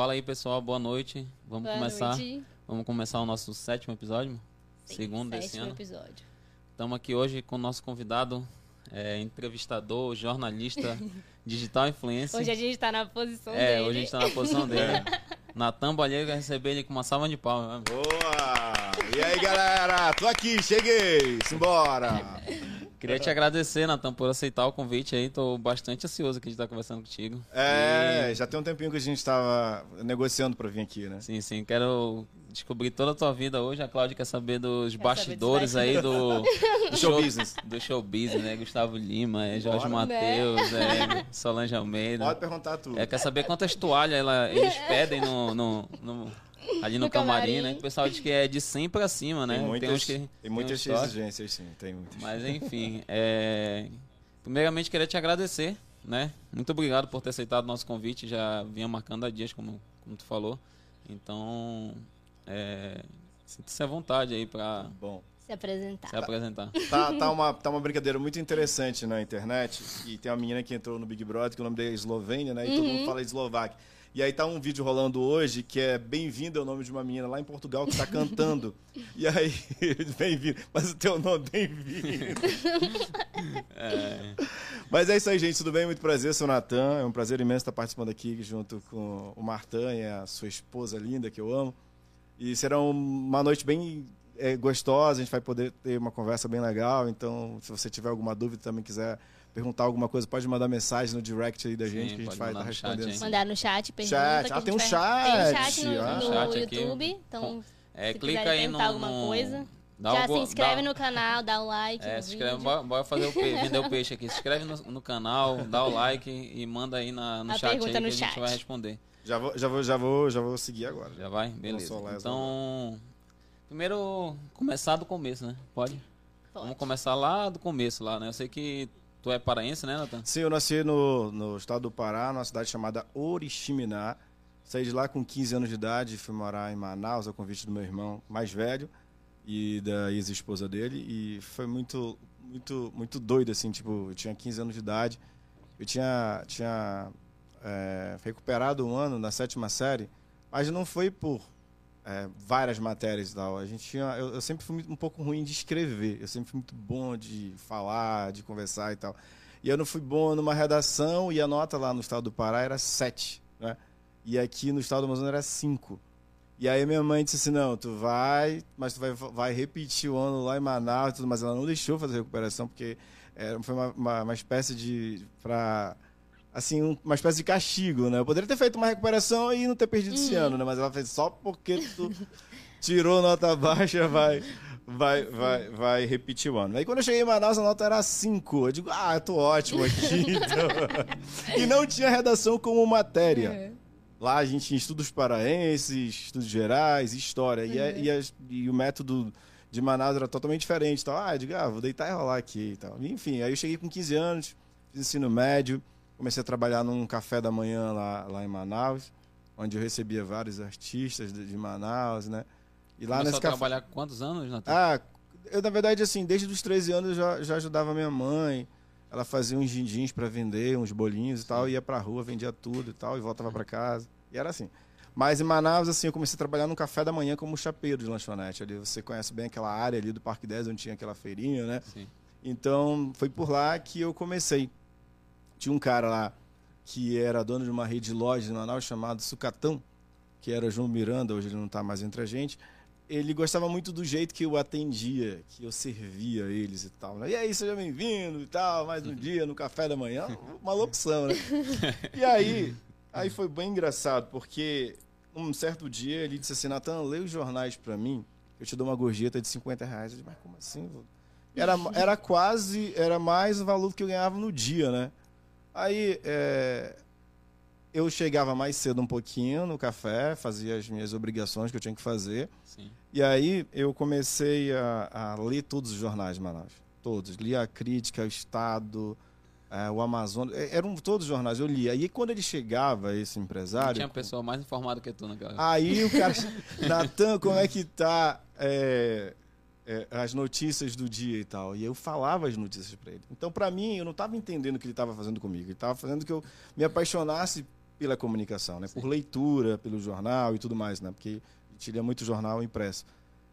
Fala aí, pessoal. Boa noite. Vamos Boa começar. noite. Vamos começar o nosso sétimo episódio, Sim, segundo desse sétimo ano. episódio. Estamos aqui hoje com o nosso convidado, é, entrevistador, jornalista, digital influencer. Hoje a gente tá na posição é, dele. hoje a gente tá na posição dele. Natan Balheiro vai receber ele com uma salva de palmas. Boa! E aí, galera? Tô aqui, cheguei! Simbora! Queria te agradecer, Natan, por aceitar o convite aí. Tô bastante ansioso aqui de estar conversando contigo. É, já tem um tempinho que a gente tava negociando pra vir aqui, né? Sim, sim. Quero descobrir toda a tua vida hoje. A Cláudia quer saber dos Quer bastidores saber aí do, Do show business. do show business, né? Gustavo Lima, é, Jorge. Matheus, é, Solange Almeida. Pode perguntar tudo. É, quer saber quantas toalhas ela- eles pedem no, no- no- ali no, No camarim, camarim. né? O pessoal diz que é de 100 pra cima, né? Tem muitas, uns que- tem muitas toques. exigências, sim. Tem muitas. Mas enfim, é... primeiramente queria te agradecer, né? Muito obrigado por ter aceitado o nosso convite. Já vinha marcando há dias, como, como tu falou. Então, é... sinta-se à vontade aí pra Bom, Se apresentar. se apresentar. tá, tá, uma, tá uma brincadeira muito interessante na internet. E tem uma menina que entrou no Big Brother, que o nome dela é Eslovênia, né? E todo mundo fala eslovaque. E aí tá um vídeo rolando hoje que é Bem-vindo é o nome de uma menina lá em Portugal que tá cantando. e aí, bem-vindo. Mas o teu nome é bem-vindo. É, Mas é isso aí, gente. Tudo bem? Muito prazer, sou o Natan. É um prazer imenso estar participando aqui junto com o Martan e a sua esposa linda, que eu amo. E será uma noite bem é, gostosa, a gente vai poder ter uma conversa bem legal. Então, se você tiver alguma dúvida também quiser perguntar alguma coisa, pode mandar mensagem no direct aí da Sim, gente que a gente vai estar no chat respondendo. sim. Mandar no chat, pergunta. Chat. que Ah, a gente tem um vai- chat. Tem um chat no, Ah. no Chat. YouTube. Então, é, se clica aí no, alguma no- coisa, dá já se inscreve dá- no canal, dá o like É, no se inscreve, vídeo. bora, bora fazer o peixe, vender o peixe aqui. Se inscreve no, no canal, dá o like e manda aí na, no A chat aí que pergunta a no gente chat. vai responder. Já vou, já vou, já vou, já vou seguir agora. Já vai? Beleza. Então, primeiro começar do começo, né? Pode? Pode. Vamos começar lá do começo lá, né? Eu sei que tu é paraense, né, Nathan? Sim, eu nasci no, no estado do Pará, numa cidade chamada Oriximiná. Saí de lá com 15 anos de idade, fui morar em Manaus, a convite do meu irmão mais velho e da ex-esposa dele. E foi muito, muito, muito doido, assim, tipo, eu tinha 15 anos de idade. Eu tinha, tinha é, recuperado um ano na sétima série, mas não foi por é, várias matérias e tal. A gente tinha, eu, eu sempre fui um pouco ruim de escrever. Eu sempre fui muito bom de falar, de conversar e tal. E eu não fui bom numa redação e a nota lá no estado do Pará era 7, né? E aqui no estado do Amazonas era 5. E aí minha mãe disse assim, não, tu vai, mas tu vai, vai repetir o ano lá em Manaus e tudo, mas ela não deixou fazer recuperação, porque era, foi uma, uma, uma espécie de, pra, assim, um- uma espécie de castigo, né? Eu poderia ter feito uma recuperação e não ter perdido esse ano, né? Mas ela fez só porque tu tirou nota baixa, vai, vai, vai, vai repetir o ano. Aí quando eu cheguei em Manaus, a nota era 5. Eu digo, ah, eu tô ótimo aqui. então. e não tinha redação como matéria. É. Lá a gente tinha estudos paraenses, estudos gerais, história. E, a- e, as- e o método de Manaus era totalmente diferente. Então, ah, eu digo, ah, vou deitar e rolar aqui e tal. Enfim, aí eu cheguei com 15 anos, fiz ensino médio, comecei a trabalhar num café da manhã lá, lá em Manaus, onde eu recebia vários artistas de, de Manaus, né? E lá Começou nesse a café. trabalhar quantos anos, Nathan? Ah, eu na verdade, assim, desde os 13 anos eu já, já ajudava minha mãe. Ela fazia uns gindins para vender, uns bolinhos e tal, ia pra rua, vendia tudo e tal, e voltava para casa. E era assim. Mas em Manaus, assim, eu comecei a trabalhar no café da manhã como chapeiro de lanchonete. Ali você conhece bem aquela área ali do Parque 10, onde tinha aquela feirinha, né? Sim. Então, foi por lá que eu comecei. Tinha um cara lá que era dono de uma rede de lojas em Manaus chamado Sucatão, que era João Miranda, hoje ele não está mais entre a gente. Ele gostava muito do jeito que eu atendia, que eu servia eles e tal. Né? E aí, seja bem-vindo e tal, mais um dia no café da manhã. Uma opção, né? E aí, aí foi bem engraçado, porque um certo dia ele disse assim, Natan, lê os jornais para mim, eu te dou uma gorjeta de 50 reais. Eu disse, mas como assim? vô?" Era, era quase, era mais o valor que eu ganhava no dia, né? Aí é, eu chegava mais cedo um pouquinho no café, fazia as minhas obrigações que eu tinha que fazer. Sim. E aí eu comecei a, a ler todos os jornais de Manaus. Todos. Lia a Crítica, o Estado, eh, o Amazonas. Eh, Eram todos os jornais, eu lia. E quando ele chegava, esse Não empresário. tinha pessoa mais informada que tu naquela Aí o cara. Natan, como é que tá é, é, as notícias do dia e tal? E eu falava as notícias para ele. Então, para mim, eu não estava entendendo o que ele estava fazendo comigo. Ele estava fazendo que eu me apaixonasse pela comunicação, né? Por leitura, pelo jornal e tudo mais, né? Porque a gente lia muito jornal impresso.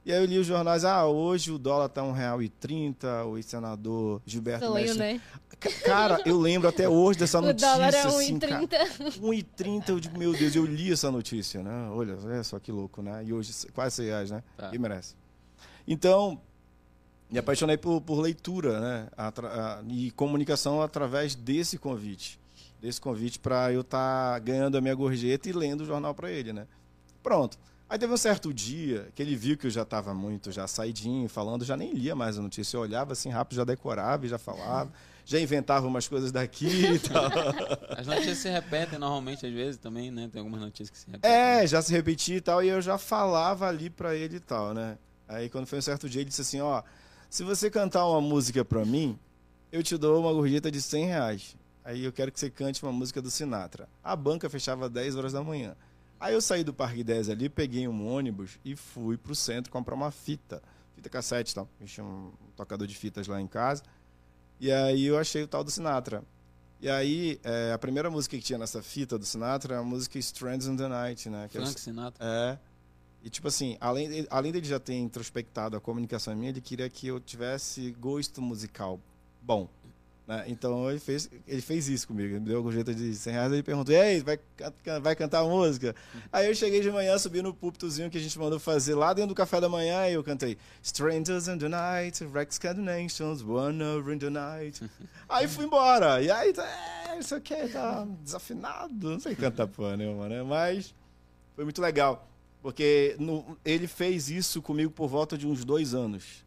E aí eu li os jornais, ah, hoje o dólar tá R$1,30, o ex-senador Gilberto Sonho, Mestre- né? Ca- Cara, eu lembro até hoje dessa O notícia. dólar é assim, cara. 1,30. 1,30, eu digo, meu Deus, eu li essa notícia, né? Olha, é só que louco, né? E hoje quase 100 reais, né? Tá. E merece. Então, me apaixonei por, por leitura, né? Atra- a- e comunicação através desse convite. Desse convite para eu estar ganhando a minha gorjeta e lendo o jornal para ele, né? Pronto. Aí teve um certo dia que ele viu que eu já estava muito já saidinho, falando, já nem lia mais a notícia. Eu olhava assim rápido, já decorava e já falava. Já inventava umas coisas daqui e tal. As notícias se repetem normalmente, às vezes, também, né? Tem algumas notícias que se repetem. É, já se repetia e tal, e eu já falava ali pra ele e tal, né? Aí quando foi um certo dia, ele disse assim, ó, se você cantar uma música pra mim, eu te dou uma gorjeta de 100 reais. Aí eu quero que você cante uma música do Sinatra. A banca fechava 10 horas da manhã. Aí eu saí do Parque 10 ali, peguei um ônibus e fui pro centro comprar uma fita. Fita cassete e tal. Eu tinha um tocador de fitas lá em casa. E aí eu achei o tal do Sinatra. E aí, é, a primeira música que tinha nessa fita do Sinatra é a música Strands in the Night, né? Que é- Frank Sinatra. é. E tipo assim, além, de- além dele já ter introspectado a comunicação minha, ele queria que eu tivesse gosto musical bom. Né? Então ele fez, ele fez isso comigo. Ele me deu a gorjeta de 100 reais e perguntou: Ei, vai, can- vai cantar música? Aí eu cheguei de manhã, subi no púlpitozinho que a gente mandou fazer lá dentro do café da manhã e eu cantei Strangers in the Night, Rex Nations, One Over in the Night. Aí fui embora. E aí, é, isso aqui tá desafinado. Não sei cantar porra nenhuma, né? Mas foi muito legal. Porque no- ele fez isso comigo por volta de uns dois anos.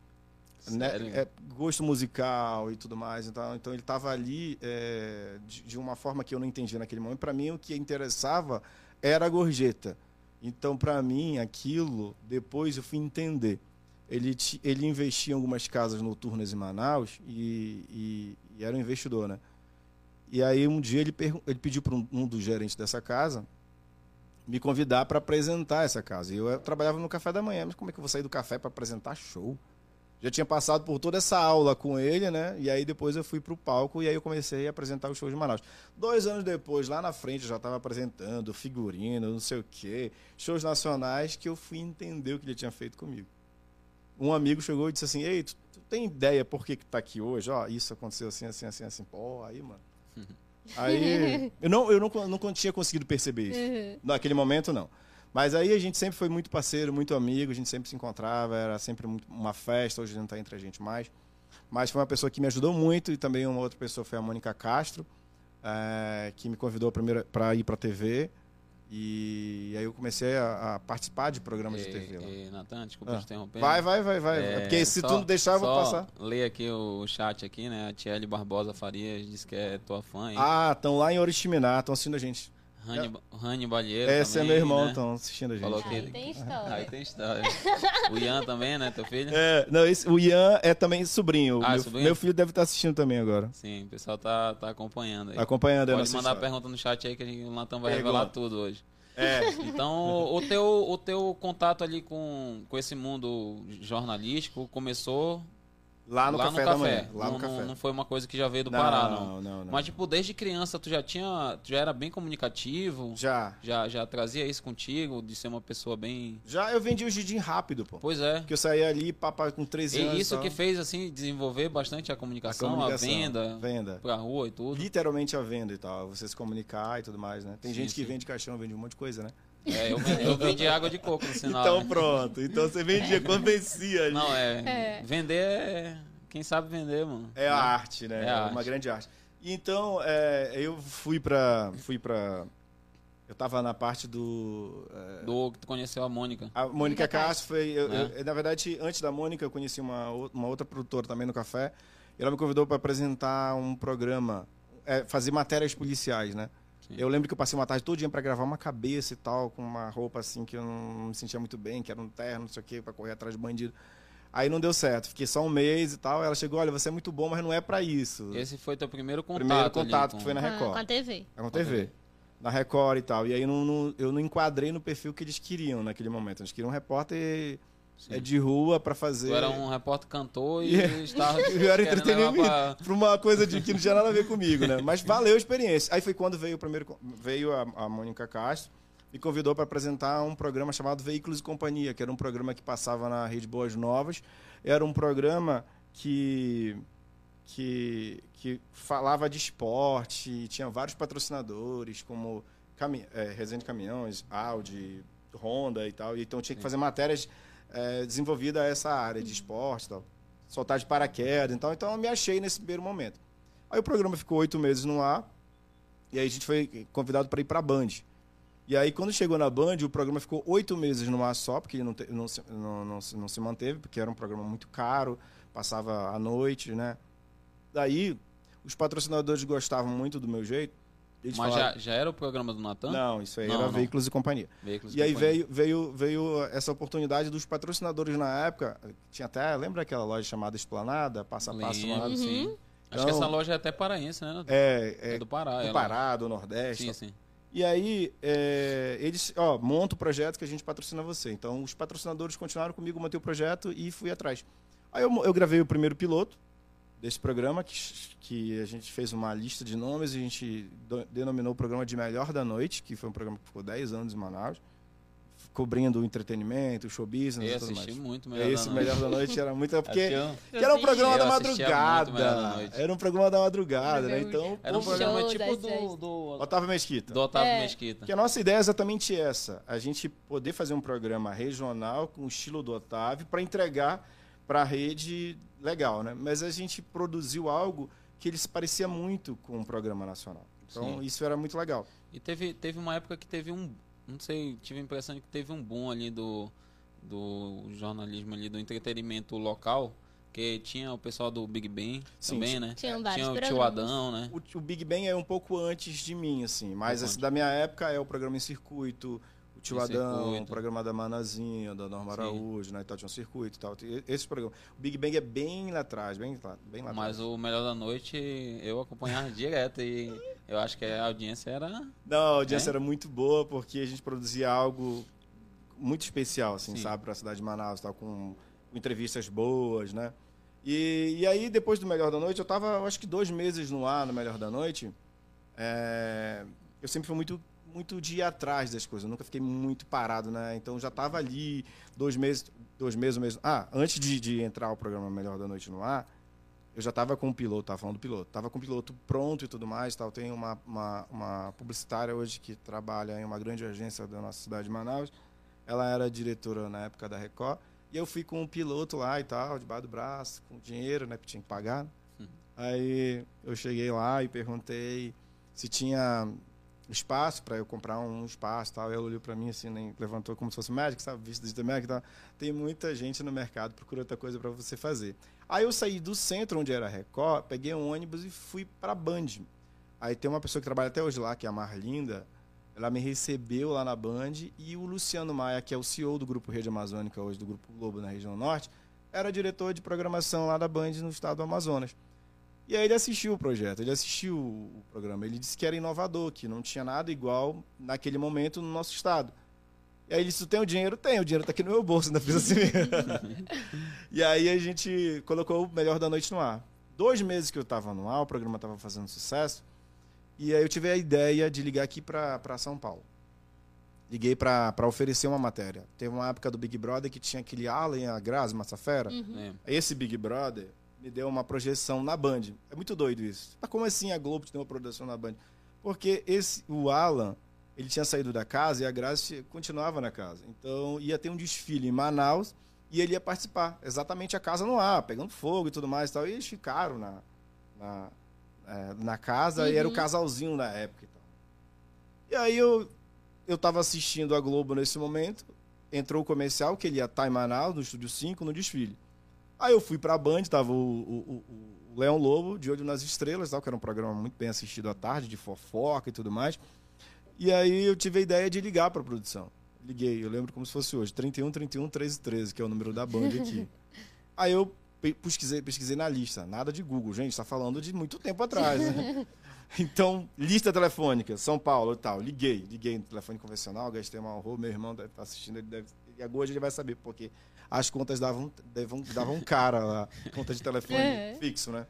Né? É, gosto musical e tudo mais. Então, então ele estava ali é, de, de uma forma que eu não entendia naquele momento. Para mim, o que interessava era a gorjeta. Então, para mim, aquilo, depois eu fui entender. Ele, ele investia em algumas casas noturnas em Manaus e, e- e era um investidor, né? E aí, um dia, ele, ele pediu para um, um dos gerentes dessa casa me convidar para apresentar essa casa. E eu, eh, trabalhava no café da manhã, mas como é que eu vou sair do café para apresentar show? Já tinha passado por toda essa aula com ele, né? E aí depois eu fui pro palco e aí eu comecei a apresentar os shows de Manaus. Dois anos depois, lá na frente, eu já estava apresentando figurino, não sei o quê, shows nacionais que eu fui entender o que ele tinha feito comigo. Um amigo chegou e disse assim: Ei, tu, tu tem ideia por que, que tá aqui hoje? Ó, isso aconteceu assim, assim, assim, assim. Pô, aí, mano. Aí. Eu não, eu não, não tinha conseguido perceber isso. Uhum. Naquele momento, não. Mas aí a gente sempre foi muito parceiro, muito amigo, a gente sempre se encontrava, era sempre muito- uma festa, hoje não está entre a gente mais. Mas foi uma pessoa que me ajudou muito e também uma outra pessoa foi a Mônica Castro, eh, que me convidou para ir para a TV. E aí eu comecei a, a participar de programas de TV lá. E, e, Natan, desculpa Ah. te interromper. Vai, vai, vai, vai. É, Porque se só- tu não deixar, eu vou passar. Lê aqui o chat aqui, né? A Tiele Barbosa Farias disse que é tua fã. hein? Ah, estão lá em Oriximiná, estão assistindo a gente. Rani, Rani Balheiro Esse é também, meu irmão, né? estão assistindo a gente. Falou que Aí tem história. Aí tem história. o Ian também, né? Teu filho? É, não, esse, o Ian é também sobrinho. Ah, meu, sobrinho? meu filho deve estar assistindo também agora. Sim, o pessoal tá, tá acompanhando aí. Acompanhando a Pode mandar história. pergunta no chat aí que a gente, o Natan vai Pergunta. revelar tudo hoje. É, Então, o teu, o teu contato ali com, com esse mundo jornalístico começou lá no lá café no da café. manhã. Lá não, no café. Não, foi uma coisa que já veio do Pará, não. não, não, não. Mas, tipo, desde criança tu já tinha. Tu já era bem comunicativo? Já. Já, já trazia isso contigo, de ser uma pessoa bem. Já eu vendi o Gidim rápido, pô. Pois é. Porque eu saía ali, papai com 13 anos. E isso que fez, assim, desenvolver bastante a a comunicação, a, comunicação, venda, Venda. pra rua e tudo. Literalmente a venda e tal. Você se comunicar e tudo mais, né? Tem Sim, gente que sim. vende caixão, vende um monte de coisa, né? É, eu, vendi, eu vendi água de coco no sinal. então né? pronto. Então você vendia, convencia ali. Não, é, É. Vender é. Quem sabe vender, mano. É a arte, né? É É, a uma arte. grande arte. Então, é, eu fui pra. Fui pra. Eu tava na parte do. é, Do que tu conheceu a Mônica. A Mônica Castro foi. eu- Né? eu- na verdade, antes da Mônica, eu conheci uma, uma outra produtora também no café. E ela me convidou para apresentar um programa, é, fazer matérias policiais, né? Sim. Eu lembro que eu passei uma tarde todinha para gravar uma cabeça e tal, com uma roupa assim que eu não me sentia muito bem, que era um terno, não sei o quê, para correr atrás de bandido. Aí não deu certo, fiquei só um mês e tal. Ela chegou, olha, você é muito bom, mas não é para isso. Esse foi teu primeiro contato. Primeiro contato com- que foi na Com a- Record. Com a TV. É uma TV. Na Record e tal. E aí eu não, não- eu não enquadrei no perfil que eles queriam naquele momento. Eles queriam um repórter Sim. é de rua pra fazer. Tu era um repórter cantor e Yeah. estava Eu era entretenimento. pra- pra uma coisa de que não tinha nada a ver comigo, né? Mas valeu a experiência. Aí foi quando veio o primeiro veio a, a Mônica Castro me convidou para apresentar um programa chamado Veículos e Companhia, que era um programa que passava na Rede Boas Novas. Era um programa que que, que falava de esporte, tinha vários patrocinadores, como cami é, Resende Caminhões, Audi, Honda e tal. E então tinha que fazer matérias é, desenvolvidas a essa área de esporte tal. Soltar de paraquedas e tal. Então eu me achei nesse primeiro momento. Aí o programa ficou oito meses no ar. E aí a gente foi convidado para ir para a Band. E aí, quando chegou na Band, o programa ficou oito meses no ar só, porque não, te- não, se, não, não, não se manteve, porque era um programa muito caro, passava à noite, né? Daí, os patrocinadores gostavam muito do meu jeito. Eles Mas falaram, já, já era o programa do Natan? Não, isso aí Não, era não. Veículos e Companhia. Veículos E aí Companhia. veio, veio, veio essa oportunidade dos patrocinadores na época. Tinha até, lembra aquela loja chamada Esplanada? Passa a passo Lembro, Esplanada? sim. Acho que Então- essa loja é até paraense, né? É, É, é, do Pará. do ela- Pará, do Nordeste. Sim, tal. sim. E aí, é, eles, ó, monta o projeto que a gente patrocina você. Então, os patrocinadores continuaram comigo, montei o projeto e fui atrás. Aí eu, eu gravei o primeiro piloto desse programa, que, que a gente fez uma lista de nomes e a gente do- denominou o programa de Melhor da Noite, que foi um programa que ficou 10 anos em Manaus, cobrindo o entretenimento, o show business Eu e tudo mais. assisti muito Melhor Esse da Melhor Noite. da Noite era muito... Porque que era um programa Eu da madrugada. Noite. Era um programa da madrugada, né? Então, Era um programa tipo do, do, Otávio Mesquita. do Otávio É. Mesquita. Que a nossa ideia é exatamente essa: a gente poder fazer um programa regional com o estilo do Otávio para entregar para a rede legal, né? Mas a gente produziu algo que ele se parecia muito com um programa nacional. Então Sim. isso era muito legal. E teve, teve uma época que teve um. Não sei, tive a impressão de que teve um boom ali do, do jornalismo ali, do entretenimento local. Que tinha o pessoal do Big Ben Sim, também, tinha- né? Vários Tinha o Tio. Adão, né? O, o Big Bang é um pouco antes de mim, assim, mas antes. da minha época é o programa em circuito. O Tio Adão, o programa da Manazinha, da Norma Sim. Araújo, né? Tinha um circuito e tal. Esse programa. O Big Bang é bem lá atrás, bem lá, bem lá Mas atrás. o Melhor da Noite eu acompanhava direto e eu acho que a audiência era. Não, a audiência É? era muito boa porque a gente produzia algo muito especial, assim, Sim. sabe, para a cidade de Manaus, tal, com, com entrevistas boas, né? E, e aí, depois do Melhor da Noite, eu tava, eu acho que dois meses no ar no Melhor da Noite. É, eu sempre fui muito, muito de ir atrás das coisas, eu nunca fiquei muito parado, né? Então já tava ali dois meses, dois meses mesmo. Ah, antes de, de entrar o programa Melhor da Noite no ar, eu já estava com o piloto, tava falando do piloto, tava com o piloto pronto e tudo mais, tal. Tem uma, uma, uma publicitária hoje que trabalha em uma grande agência da nossa cidade de Manaus. Ela era diretora na época da Record. E eu fui com o piloto lá e tal, debaixo do braço, com dinheiro, né? Porque tinha que pagar. Uhum. Aí eu cheguei lá e perguntei se tinha espaço para eu comprar um espaço tal. Ela olhou para mim assim, nem levantou como se fosse médico, sabe? Visto de médico tal. Tem muita gente no mercado, procura outra coisa para você fazer. Aí eu saí do centro onde era Record, peguei um ônibus e fui para Band. Aí tem uma pessoa que trabalha até hoje lá, que é a Marlinda. Ela me recebeu lá na Band e o Luciano Maia, que é o CEO do Grupo Rede Amazônica, hoje do Grupo Globo na região norte, era diretor de programação lá da Band no estado do Amazonas. E aí ele assistiu o projeto, ele assistiu o programa. Ele disse que era inovador, que não tinha nada igual naquele momento no nosso estado. E aí ele disse, tem o dinheiro? Tem, o dinheiro tá aqui no meu bolso, ainda fiz assim e aí a gente colocou o Melhor da Noite no ar. Dois meses que eu estava no ar, o programa estava fazendo sucesso. E aí eu tive a ideia de ligar aqui para São Paulo. Liguei para oferecer uma matéria. Teve uma época do Big Brother que tinha aquele Allen, a Grazi, Massafera. Uhum. Lembro. Esse Big Brother me deu uma projeção na Band. É muito doido isso. Mas como assim a Globo te deu uma projeção na Band? Porque esse, o Alan, ele tinha saído da casa e a Grazi continuava na casa. Então ia ter um desfile em Manaus e ele ia participar. Exatamente a casa no ar, pegando fogo e tudo mais e tal. E eles ficaram na, na, é, na casa e era o Uhum. casalzinho na época e tal. E aí eu, eu tava assistindo a Globo nesse momento, entrou o comercial que ele ia estar em Manaus, no Estúdio 5, no desfile. Aí eu fui pra Band, tava o, o, o- Leão Lobo, de Olho nas Estrelas, tal, que era um programa muito bem assistido à tarde, de fofoca e tudo mais. E aí eu tive a ideia de ligar pra produção. Liguei, eu lembro como se fosse hoje, 31 31 13 13, que é o número da Band aqui. aí eu pe- pesquisei, pesquisei na lista, nada de Google, gente, tá falando de muito tempo atrás, né? Então, lista telefônica, São Paulo e tal. Liguei, liguei no telefone convencional, gastei uma horror, meu irmão deve estar assistindo, ele deve. E agora ele vai saber, porque as contas davam, davam, davam cara lá, conta de telefone É. fixo, né?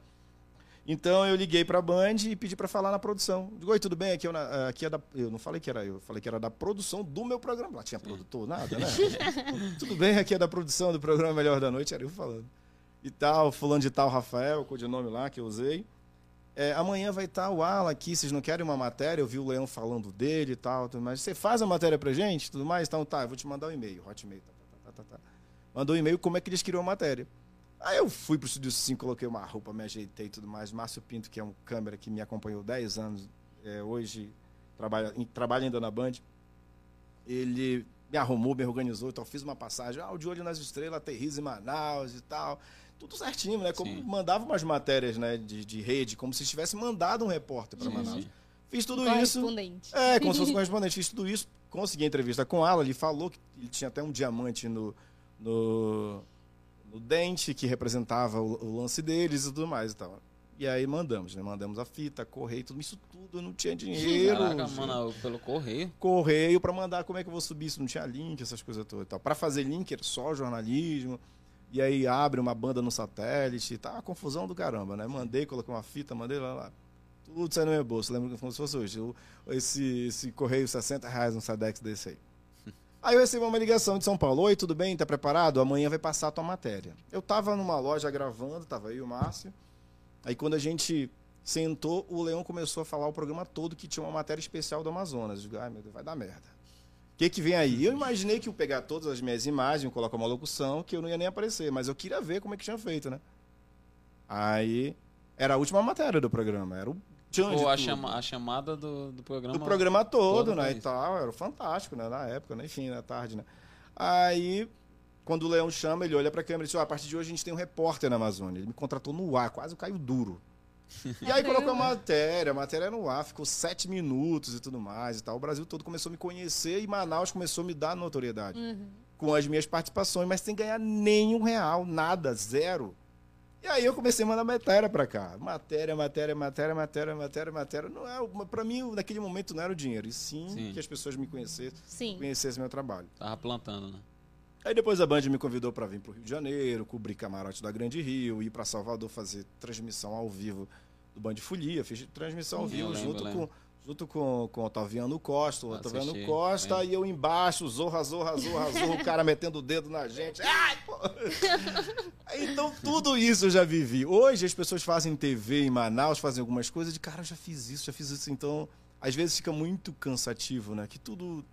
Então eu liguei pra Band e pedi pra falar na produção. Digo, oi, tudo bem? Aqui, eu, na- aqui é da. Eu não falei que era eu, falei que era da produção do meu programa. Lá tinha produtor, nada, né? tudo bem, aqui é da produção do programa Melhor da Noite, era eu falando. E tal, fulano de tal, Rafael, o codinome lá que eu usei. É, amanhã vai estar o Alan aqui, vocês não querem uma matéria? Eu vi o Leão falando dele e tal, tudo mais. Você faz a matéria pra gente, tudo mais? Então tá, eu vou te mandar um e-mail, hotmail, tá, tá, tá, tá, tá. Mandou um e-mail como é que eles queriam a matéria. Aí eu fui pro Estúdio 5, coloquei uma roupa, me ajeitei e tudo mais. Márcio Pinto, que é um câmera que me acompanhou 10 anos, é, hoje trabalha, em- trabalha ainda na Band, ele me arrumou, me organizou, então fiz uma passagem, ah, o De Olho nas Estrelas, aterriza em Manaus e tal. Tudo certinho, né? Como Sim. mandava umas matérias né, de, de rede, como se tivesse mandado um repórter para Manaus. sim. Fiz tudo isso. Correspondente. É, como se fosse correspondente. Fiz tudo isso, consegui a entrevista com ela. Ele falou que ele tinha até um diamante no, no, no dente que representava o, o lance deles e tudo mais e tal. E aí mandamos, né? Mandamos a fita, correio, tudo isso tudo. Eu não tinha dinheiro. Caraca, gente. mano, pelo correio. Correio para mandar como é que eu vou subir isso. Não tinha link, essas coisas todas e tal. Para fazer link era só jornalismo. E aí abre uma banda no satélite. Tá uma confusão do caramba, né? Mandei, coloquei uma fita, mandei lá. lá. Tudo saiu no meu bolso. Lembro como se fosse hoje. Eu- esse, esse correio, 60 reais um Sadex desse aí. Aí eu recebi uma ligação de São Paulo. Oi, tudo bem? Tá preparado? Amanhã vai passar a tua matéria. Eu tava numa loja gravando, tava aí o Márcio. Aí quando a gente sentou, o Leão começou a falar o programa todo que tinha uma matéria especial do Amazonas. Eu digo, ai meu Deus, vai dar merda. O que que vem aí? Eu imaginei que eu pegar todas as minhas imagens, colocar uma locução, que eu não ia nem aparecer, mas eu queria ver como é que tinha feito, né? Aí era a última matéria do programa, era o Ou a, tudo. chama- a chamada do, do programa. do programa todo, todo né, e tal, era fantástico, né, na época, né, enfim, na tarde, né. Aí, quando o Leão chama, ele olha pra câmera e diz, ó, a partir de hoje a gente tem um repórter na Amazônia. Ele me contratou no ar, quase caiu duro. E aí colocou a matéria, a matéria no ar, ficou sete minutos e tudo mais e tal. O Brasil todo começou a me conhecer e Manaus começou a me dar notoriedade Uhum. com as minhas participações, mas sem ganhar nenhum real, nada, zero. E aí eu comecei a mandar matéria pra cá. Matéria, matéria, matéria, matéria, matéria, matéria. Não é, pra mim, naquele momento não era o dinheiro, e sim, Sim. que as pessoas me conhecessem, Sim. conhecessem meu trabalho. Tava plantando, né? Aí depois a Band me convidou para vir pro Rio de Janeiro, cobrir camarote da Grande Rio, ir para Salvador fazer transmissão ao vivo do Band Folia, fiz transmissão ao Sim, vivo lembro, junto com. Junto com, com o Otaviano Costa, o Otaviano Assisti, Costa, lembro. e eu embaixo, zorra, zorra, zorra, zorra, o cara metendo o dedo na gente. Ai, pô! Então tudo isso eu já vivi. Hoje as pessoas fazem TV em Manaus, fazem algumas coisas de cara, eu já fiz isso, já fiz isso. Então, às vezes fica muito cansativo, né? Que tudo,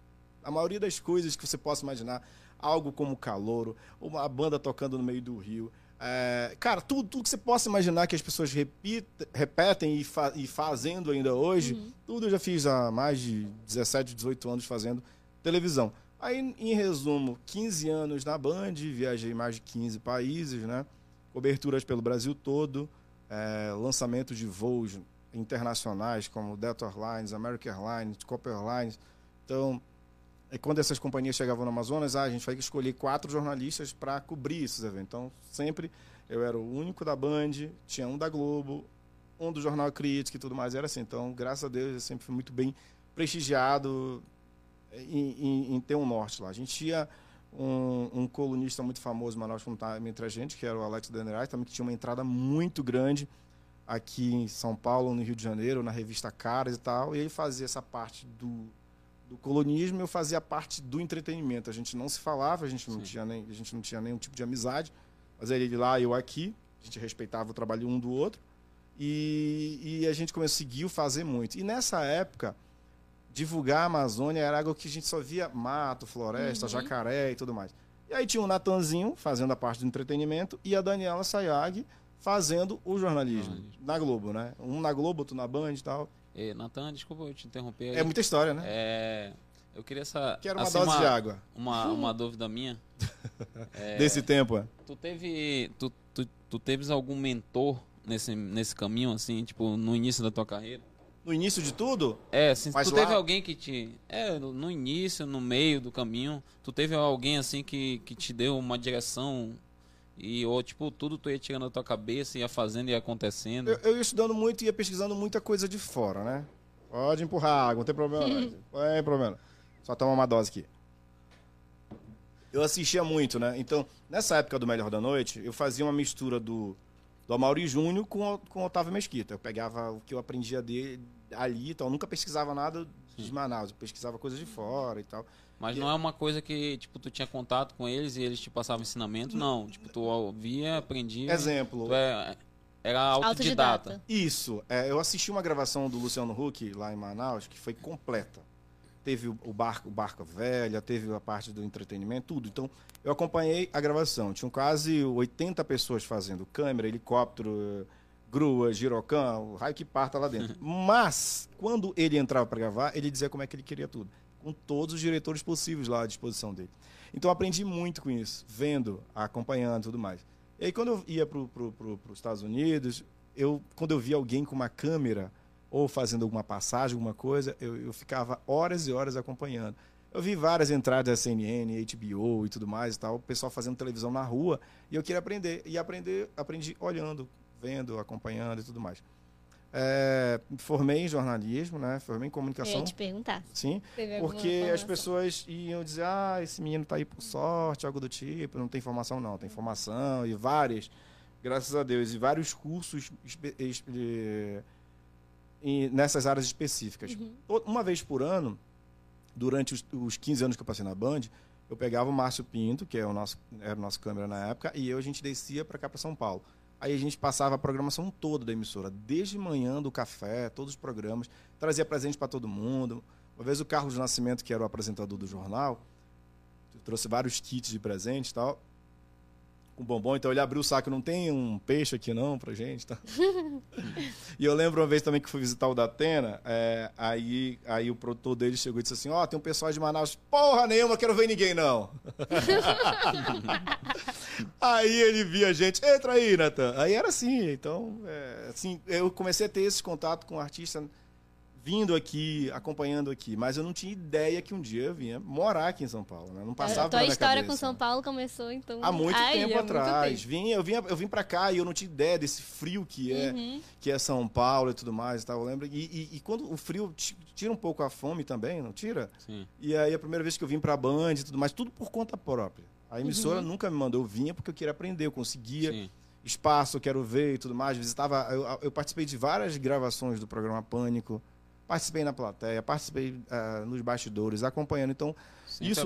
a maioria das coisas que você possa imaginar, algo como calouro, uma banda tocando no meio do rio. É, cara, tudo, tudo que você possa imaginar que as pessoas repita- repetem e, fa- e fazendo ainda hoje, tudo eu já fiz há mais de 17, 18 anos fazendo televisão. Aí, em resumo, 15 anos na Band, viajei mais de 15 países, né? Coberturas pelo Brasil todo, é, lançamento de voos internacionais como Delta Airlines, American Airlines, Copper Airlines. Então, e quando essas companhias chegavam no Amazonas, ah, a gente vai escolher quatro jornalistas para cobrir esses eventos. Então, sempre eu era o único da Band, tinha um da Globo, um do Jornal Crítica e tudo mais. Era assim. Então, graças a Deus, eu sempre fui muito bem prestigiado em, em- em ter um norte lá. A gente tinha um, um colunista muito famoso em Manaus que tá entre a gente, que era o Alex Denerai, também que tinha uma entrada muito grande aqui em São Paulo, no Rio de Janeiro, na revista Caras e tal. E ele fazia essa parte do, do colonismo, eu fazia parte do entretenimento. A gente não se falava, a gente não, Sim. tinha nem, a gente não tinha nenhum tipo de amizade. Mas ele lá, eu aqui, a gente respeitava o trabalho um do outro. E, e a gente conseguiu fazer muito. E nessa época, divulgar a Amazônia era algo que a gente só via mato, floresta, Uhum. jacaré e tudo mais. E aí tinha o Natanzinho fazendo a parte do entretenimento e a Daniela Sayag fazendo o jornalismo, Jornalismo. na Globo, né? Um na Globo, outro na Band e tal. E, Natan, desculpa eu te interromper aí. É muita história, né? É, eu queria essa. Quero uma assim, dose de água Uma, uma dúvida minha. desse tempo. é. Tu teve. Tu, tu, tu teves algum mentor nesse, nesse caminho, assim, tipo, no início da tua carreira? No início de tudo, É, assim, Mas tu lá- teve alguém que te. É, no início, no meio do caminho, tu teve alguém assim que, que te deu uma direção e, ou, tipo, tudo tu ia tirando da tua cabeça, ia fazendo e ia acontecendo. eu, eu ia estudando muito e ia pesquisando muita coisa de fora, né? Pode empurrar água, não tem problema. não. Tem problema. Só toma uma dose aqui. eu assistia muito, né? Então, nessa época do Melhor da Noite, eu fazia uma mistura do, do Amaury Júnior com, com o Otávio Mesquita. Eu pegava o que eu aprendia dele ali e tal. Eu nunca pesquisava nada de Manaus, eu pesquisava coisas de fora e tal. Mas não é uma coisa que, tipo, tu tinha contato com eles e eles te passavam ensinamento, não. Tipo, tu ouvia, aprendia. Exemplo, Tu é, era autodidata. Isso. É, eu assisti uma gravação do Luciano Huck lá em Manaus que foi completa. Teve o, barco, o barco velha, teve a parte do entretenimento, tudo. Então, eu acompanhei a gravação. Tinham quase 80 pessoas fazendo câmera, helicóptero, grua, girocã, o raio que parta lá dentro. Mas, quando ele entrava para gravar, ele dizia como é que ele queria tudo. Com todos os diretores possíveis lá à disposição dele. Então, aprendi muito com isso, vendo, acompanhando tudo mais. E aí, quando eu ia para os Estados Unidos, eu, quando eu via alguém com uma câmera ou fazendo alguma passagem, alguma coisa, eu, eu ficava horas e horas acompanhando. Eu vi várias entradas da CNN, HBO e tudo mais e tal, o pessoal fazendo televisão na rua, e eu queria aprender. E aprender, aprendi olhando, vendo, acompanhando e tudo mais. É, me formei em jornalismo, né? Formei em Eu comunicação. ia te perguntar. Sim, porque as pessoas iam dizer, ah, esse menino tá aí por sorte, algo do tipo, não tem formação não, tem formação e várias, graças a Deus, e vários cursos nessas áreas específicas. Uhum. Uma vez por ano, durante os, os 15 anos que eu passei na Band, eu pegava o Márcio Pinto, que é o nosso, era o nosso câmera na época, e eu a gente descia para cá para São Paulo. Aí a gente passava a programação toda da emissora, desde manhã do café, todos os programas, trazia presente para todo mundo. Uma vez o Carlos Nascimento, que era o apresentador do jornal, trouxe vários kits de presente e tal, com bombom. Então ele abriu o saco, não tem um peixe aqui não pra gente, tá? e eu lembro uma vez também que fui visitar o Datena, é, aí, aí o produtor dele chegou e disse assim, ó, tem um pessoal de Manaus, porra nenhuma, quero ver ninguém não. aí ele via a gente, entra aí, Natan. Aí era assim, então, é, assim, eu comecei a ter esse contato com o artista vindo aqui, acompanhando aqui, mas eu não tinha ideia que um dia eu vinha morar aqui em São Paulo, né? Não passava a pela tua minha história cabeça. com São Paulo começou, então... Há muito Ai, tempo há muito atrás. tempo. Vinha, eu, vinha, eu vim pra cá e eu não tinha ideia desse frio que é, Uhum. que é São Paulo e tudo mais. e tal, eu lembro. E, e- e quando o frio ti- tira um pouco a fome também, não tira? Sim. E aí a primeira vez que eu vim pra Band e tudo mais, tudo por conta própria. A emissora Uhum. nunca me mandou, eu vinha porque eu queria aprender, eu conseguia Sim. espaço, eu quero ver e tudo mais. Visitava, eu, eu participei de várias gravações do programa Pânico, participei na plateia, participei ah, nos bastidores, acompanhando. Então, Sempre isso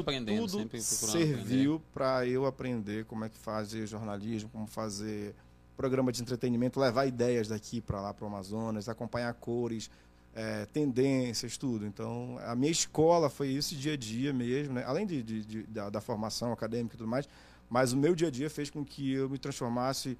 tudo serviu para eu aprender como é que fazer jornalismo, como fazer programa de entretenimento, levar ideias daqui para lá para o Amazonas, acompanhar cores, eh, tendências, tudo. Então, a minha escola foi isso dia a dia mesmo, né? além de, de- de- da, da formação acadêmica e tudo mais, mas o meu dia a dia fez com que eu me transformasse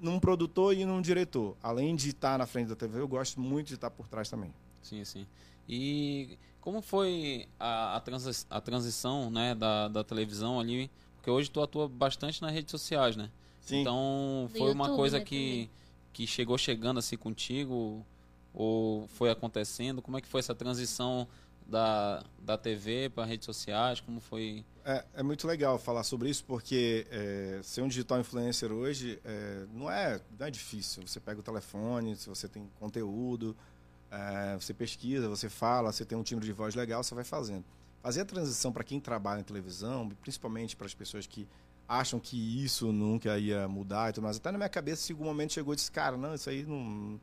num produtor e num diretor. Além de estar na frente da TV, eu gosto muito de estar por trás também. Sim, sim. E como foi a, a, transi- a transição né, da, da televisão ali? Porque hoje tu atua bastante nas redes sociais, né? Sim. Então foi uma YouTube, coisa né, que, que chegou chegando assim contigo ou foi acontecendo? Como é que foi essa transição da, da TV para redes sociais? Como foi? É, é muito legal falar sobre isso, porque é, ser um digital influencer hoje é, não, é, não é difícil. Você pega o telefone, se você tem conteúdo, é, você pesquisa, você fala, você tem um timbre de voz legal, você vai fazendo. Fazer a transição para quem trabalha em televisão, principalmente para as pessoas que acham que isso nunca ia mudar e tudo mais. Até na minha cabeça, em algum momento chegou e disse, cara, não, isso aí não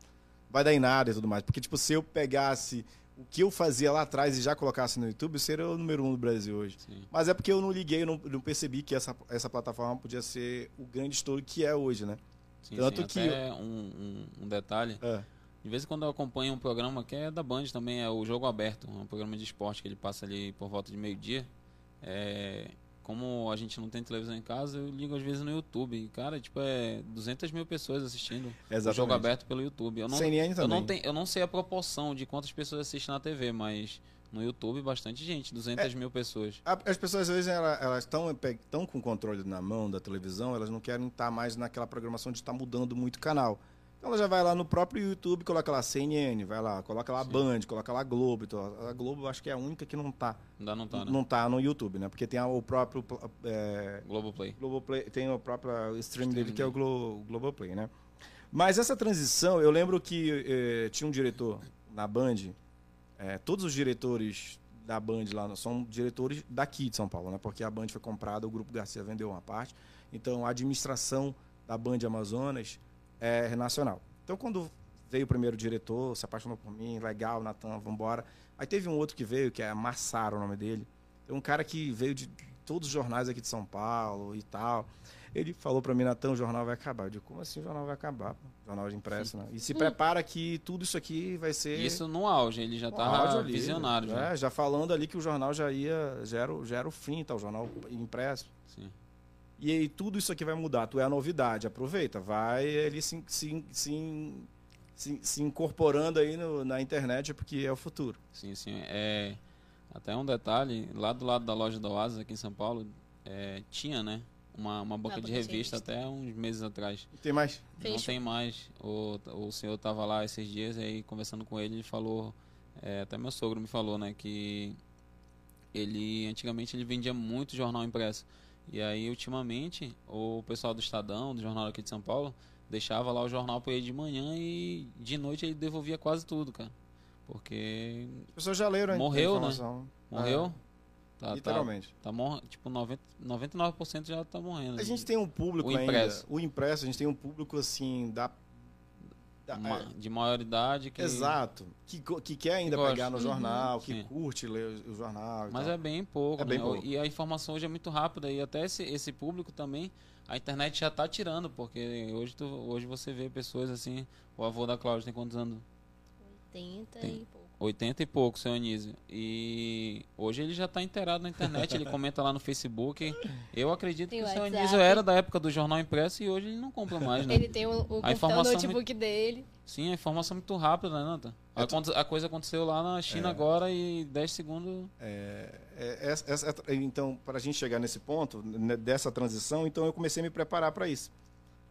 vai dar em nada e tudo mais. Porque, tipo, se eu pegasse o que eu fazia lá atrás e já colocasse no YouTube, eu seria o número um do Brasil hoje. Sim. Mas é porque eu não liguei, eu não, não percebi que essa, essa plataforma podia ser o grande estouro que é hoje, né? Sim, Tanto sim. que Até um, um, um detalhe. É. De vez em quando eu acompanho um programa que é da Band também, é o Jogo Aberto, um programa de esporte que ele passa ali por volta de meio-dia. É, como a gente não tem televisão em casa, eu ligo às vezes no YouTube. E, cara, tipo, é 200 mil pessoas assistindo o. Jogo Aberto pelo YouTube. Eu não, CNN eu também. não, tenho, eu não sei a proporção de quantas pessoas assistem na TV, mas no YouTube bastante gente, É. 200 mil pessoas. As pessoas, às vezes, ela- elas estão estão com o controle na mão da televisão, elas não querem estar mais naquela programação de estar mudando muito o canal. Então ela já vai lá no próprio YouTube, coloca lá CNN, vai lá, coloca lá Sim. Band, coloca lá Globo. Então, a Globo acho que é a única que não tá, Ainda não tá, né? não tá no YouTube, né? Porque tem o próprio é, Globoplay. Globoplay, tem o próprio stream dele que é o. Glo, Globoplay, né? Mas essa transição, eu lembro que eh, tinha um diretor na Band, eh, todos os diretores da Band lá são diretores daqui de São Paulo, né? Porque a Band foi comprada, o Grupo Garcia vendeu uma parte. Então, a administração da Band Amazonas é nacional. Então, quando veio o primeiro diretor, se apaixonou por mim, legal, Natan, vambora. Aí teve um outro que veio, que é Massaro o nome dele. É um cara que veio de todos os jornais aqui de São Paulo e tal. Ele falou para mim, Natan, o jornal vai acabar. Eu digo, como assim o jornal vai acabar? Jornal de impresso, né? E se prepara que tudo isso aqui vai ser. Isso no auge, ele já estava visionário. Já. É, já falando ali que o jornal já ia. Já era, já era o fim, tá? O jornal impresso. Sim. E aí tudo isso aqui vai mudar. Tu é a novidade, aproveita. Vai ele se, se, se, se, se incorporando aí no, na internet, porque é o futuro. Sim, sim. É, até um detalhe, lá do lado da loja da Oasis, aqui em São Paulo, é, tinha, né? uma, uma banca de revista, até uns meses atrás. Não tem mais? Não tem mais. O, o senhor estava lá esses dias aí conversando com ele, ele falou, é, até meu sogro me falou, né, que ele antigamente ele vendia muito jornal impresso. E aí ultimamente o pessoal do Estadão, do jornal aqui de São Paulo, deixava lá o jornal para ele de manhã e de noite ele devolvia quase tudo, cara. Porque as pessoas já leram morreu, né? Morreu. É. Tá, Literalmente. Tá, tá mor tipo, 90, 99% já tá morrendo. A gente tem um público o impresso. ainda. O impresso, a gente tem um público assim, da. Da Ma, é, de maioridade que. Exato. Que, que quer ainda que pegar no uhum, jornal, que sim. curte ler o jornal. Mas tal. é bem pouco, é né? bem pouco. E a informação hoje é muito rápida. E até esse, esse público também, a internet já está tirando, porque hoje, tu, hoje você vê pessoas assim. O avô da Cláudia tem quantos anos? 80 tem. e pouco. 80 e pouco, seu Anísio. E hoje ele já está inteirado na internet, ele comenta lá no Facebook. Eu acredito tem que o seu Anísio era da época do jornal impresso e hoje ele não compra mais, né? Ele tem o, o, a informação notebook muito... dele. Sim, a informação é muito rápida, né, Nanta? A, tô... a, coisa aconteceu lá na China é. agora e 10 segundos. É, é, é, então, para a gente chegar nesse ponto, né, dessa transição, então eu comecei a me preparar para isso.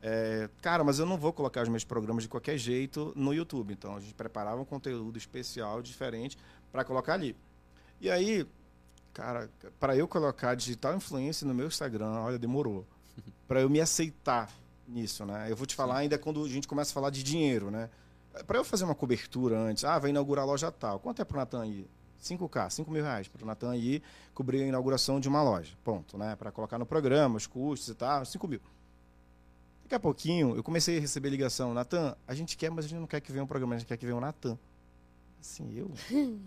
É, cara, mas eu não vou colocar os meus programas de qualquer jeito no YouTube. Então a gente preparava um conteúdo especial, diferente, para colocar ali. E aí, cara, para eu colocar digital influência no meu Instagram, olha, demorou. para eu me aceitar nisso, né? Eu vou te falar ainda quando a gente começa a falar de dinheiro, né? Para eu fazer uma cobertura antes, ah, vai inaugurar a loja tal. Quanto é pro Natan ir? 5K, 5 mil reais para o Natan ir cobrir a inauguração de uma loja. Ponto, né? Para colocar no programa, os custos e tal, 5 mil. Daqui a pouquinho, eu comecei a receber ligação. Natan, a gente quer, mas a gente não quer que venha um programa, a gente quer que venha o um Natan. Assim, eu?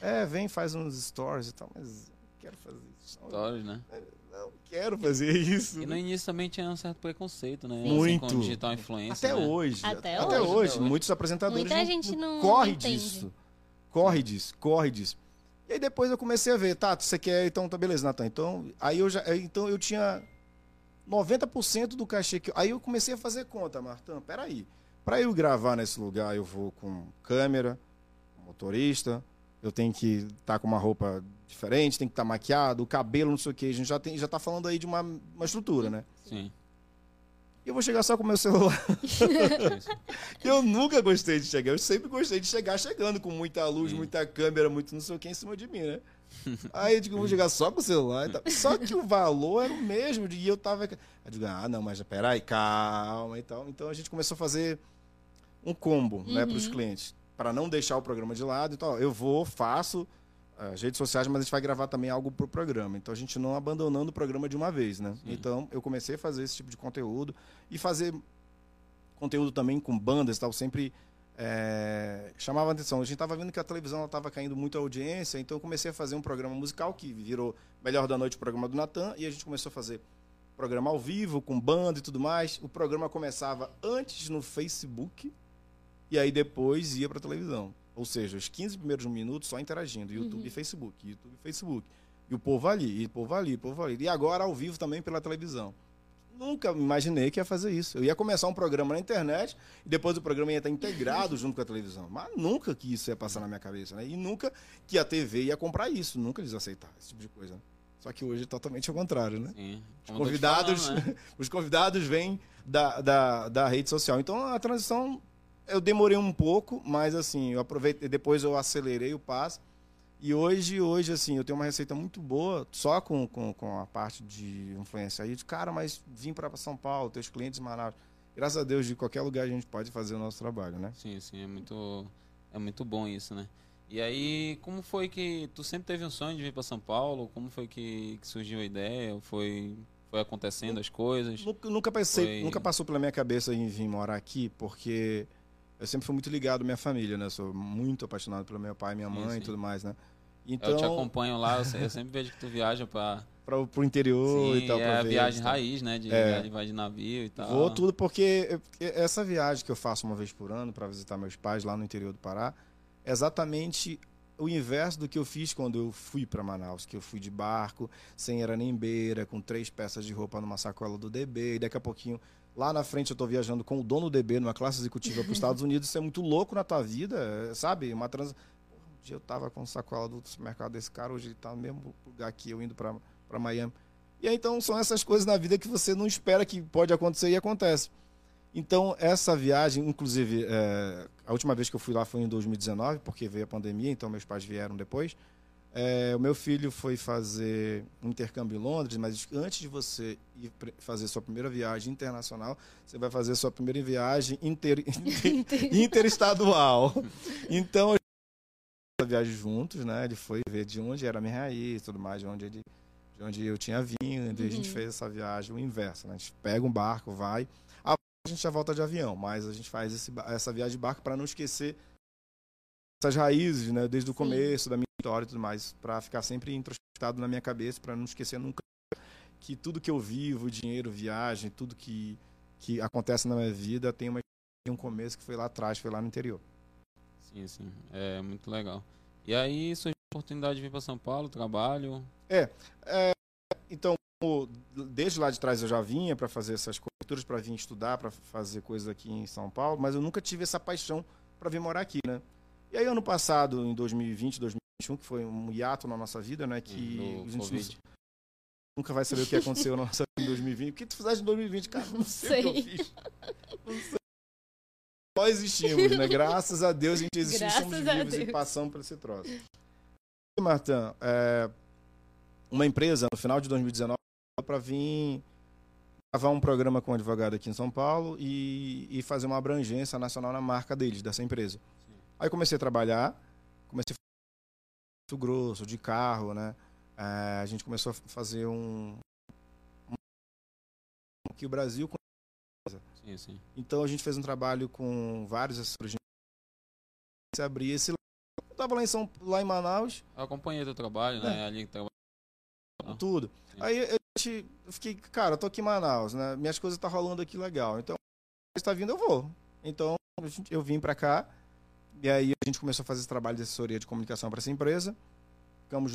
é, vem, faz uns stories e tal, mas quero fazer isso. Stories, né? É, não quero fazer isso. E no início também tinha um certo preconceito, né? Sim. Muito. Assim, com digital influência. Até né? hoje. Até, até hoje. hoje. Muitos apresentadores Muita gente não corre entende. disso. Corre disso, corre disso. E aí depois eu comecei a ver, tá, você quer, então tá beleza, Natan. Então, aí eu já, então eu tinha 90% do cachê que. Aí eu comecei a fazer conta, Martão, peraí. Para eu gravar nesse lugar, eu vou com câmera, motorista, eu tenho que estar tá com uma roupa diferente, tem que estar tá maquiado, o cabelo, não sei o que. A gente já, tem, já tá falando aí de uma, uma estrutura, né? Sim. E eu vou chegar só com o meu celular. eu nunca gostei de chegar. Eu sempre gostei de chegar chegando com muita luz, Sim. muita câmera, muito não sei o que em cima de mim, né? Aí eu digo, vou jogar só com o celular. Só que o valor era o mesmo. E eu tava. Eu digo, ah, não, mas peraí, calma e tal. Então a gente começou a fazer um combo né, uhum. né, para os clientes. Para não deixar o programa de lado. Então, eu vou, faço as redes sociais, mas a gente vai gravar também algo para o programa. Então a gente não abandonando o programa de uma vez, né? Sim. Então eu comecei a fazer esse tipo de conteúdo e fazer conteúdo também com bandas e tal, sempre é, chamava a atenção. A gente estava vendo que a televisão estava caindo muito a audiência, então eu comecei a fazer um programa musical que virou Melhor da Noite, o programa do Natan, e a gente começou a fazer programa ao vivo, com banda e tudo mais. O programa começava antes no Facebook e aí depois ia para a televisão. Ou seja, os 15 primeiros minutos só interagindo, YouTube uhum. e Facebook, YouTube e Facebook. E o povo ali, e o povo ali, o povo ali. E agora ao vivo também pela televisão nunca imaginei que ia fazer isso. Eu ia começar um programa na internet e depois o programa ia estar integrado junto com a televisão. Mas nunca que isso ia passar na minha cabeça, né? E nunca que a TV ia comprar isso. Nunca eles aceitaram esse tipo de coisa. Só que hoje é totalmente ao contrário, né? Sim. Os convidados, falando, né? os convidados vêm da, da, da rede social. Então a transição eu demorei um pouco, mas assim, eu aproveitei, depois eu acelerei o passo e hoje, hoje, assim, eu tenho uma receita muito boa, só com, com, com a parte de influência aí, de cara, mas vim para São Paulo, teus clientes Manaus. Graças a Deus, de qualquer lugar a gente pode fazer o nosso trabalho, né? Sim, sim, é muito, é muito bom isso, né? E aí, como foi que tu sempre teve um sonho de vir para São Paulo? Como foi que, que, surgiu a ideia? Foi foi acontecendo as coisas? Nunca, nunca pensei, foi... nunca passou pela minha cabeça em vir morar aqui, porque eu sempre fui muito ligado à minha família, né? Sou muito apaixonado pelo meu pai, minha mãe sim, sim. e tudo mais, né? Então, eu te então acompanho lá, eu sempre vejo que tu viaja para para o interior Sim, e tal. É a viagem raiz, né? De é. viagem de navio e tal. Vou tudo porque essa viagem que eu faço uma vez por ano para visitar meus pais lá no interior do Pará, é exatamente o inverso do que eu fiz quando eu fui para Manaus, que eu fui de barco, sem beira, com três peças de roupa numa sacola do DB, e daqui a pouquinho lá na frente eu estou viajando com o dono do DB numa classe executiva para os Estados Unidos, isso é muito louco na tua vida, sabe? Uma trans... Um dia eu tava com sacola do supermercado desse cara, hoje ele está no mesmo lugar que eu indo para para Miami. E aí, então são essas coisas na vida que você não espera que pode acontecer e acontece. Então, essa viagem, inclusive, é, a última vez que eu fui lá foi em 2019, porque veio a pandemia, então meus pais vieram depois. É, o meu filho foi fazer um intercâmbio em Londres, mas antes de você ir fazer sua primeira viagem internacional, você vai fazer sua primeira viagem inter, inter, interestadual. Então, a viagem juntos, né? Ele foi ver de onde era a minha raiz, tudo mais, de onde ele de onde eu tinha vindo, e a gente uhum. fez essa viagem o inverso, né? A gente pega um barco, vai, a gente já volta de avião, mas a gente faz esse, essa viagem de barco para não esquecer essas raízes, né? Desde o Sim. começo da minha história e tudo mais, para ficar sempre introspectado na minha cabeça, para não esquecer nunca que tudo que eu vivo, dinheiro, viagem, tudo que que acontece na minha vida tem uma um começo que foi lá atrás, foi lá no interior. Sim, sim, é muito legal. E aí surgiu a oportunidade de vir para São Paulo, trabalho, é, é então, desde lá de trás eu já vinha para fazer essas coberturas, para vir estudar, para fazer coisas aqui em São Paulo, mas eu nunca tive essa paixão para vir morar aqui, né? E aí ano passado, em 2020, 2021, que foi um hiato na nossa vida, né, que hum, a gente nunca vai saber o que aconteceu na nossa vida em 2020. O que tu fizeste em 2020, cara? Não sei, sei. o que eu fiz. Não sei. Nós existimos, né? Graças a Deus a gente existe, Graças somos vivos e passamos por esse troço. E, Martã, é, uma empresa, no final de 2019, para vir gravar um programa com um advogado aqui em São Paulo e, e fazer uma abrangência nacional na marca deles, dessa empresa. Sim. Aí comecei a trabalhar, comecei a muito grosso, de carro, né? É, a gente começou a fazer um, um que o Brasil sim, sim. então a gente fez um trabalho com vários assessores de abrir esse eu estava lá em São lá em Manaus eu acompanhei teu trabalho né é. ali tudo. Sim. Aí eu, eu fiquei, cara, eu tô aqui em Manaus, né? Minhas coisas tá rolando aqui legal. Então, está vindo, eu vou. Então, eu vim para cá. E aí a gente começou a fazer esse trabalho de assessoria de comunicação para essa empresa. Ficamos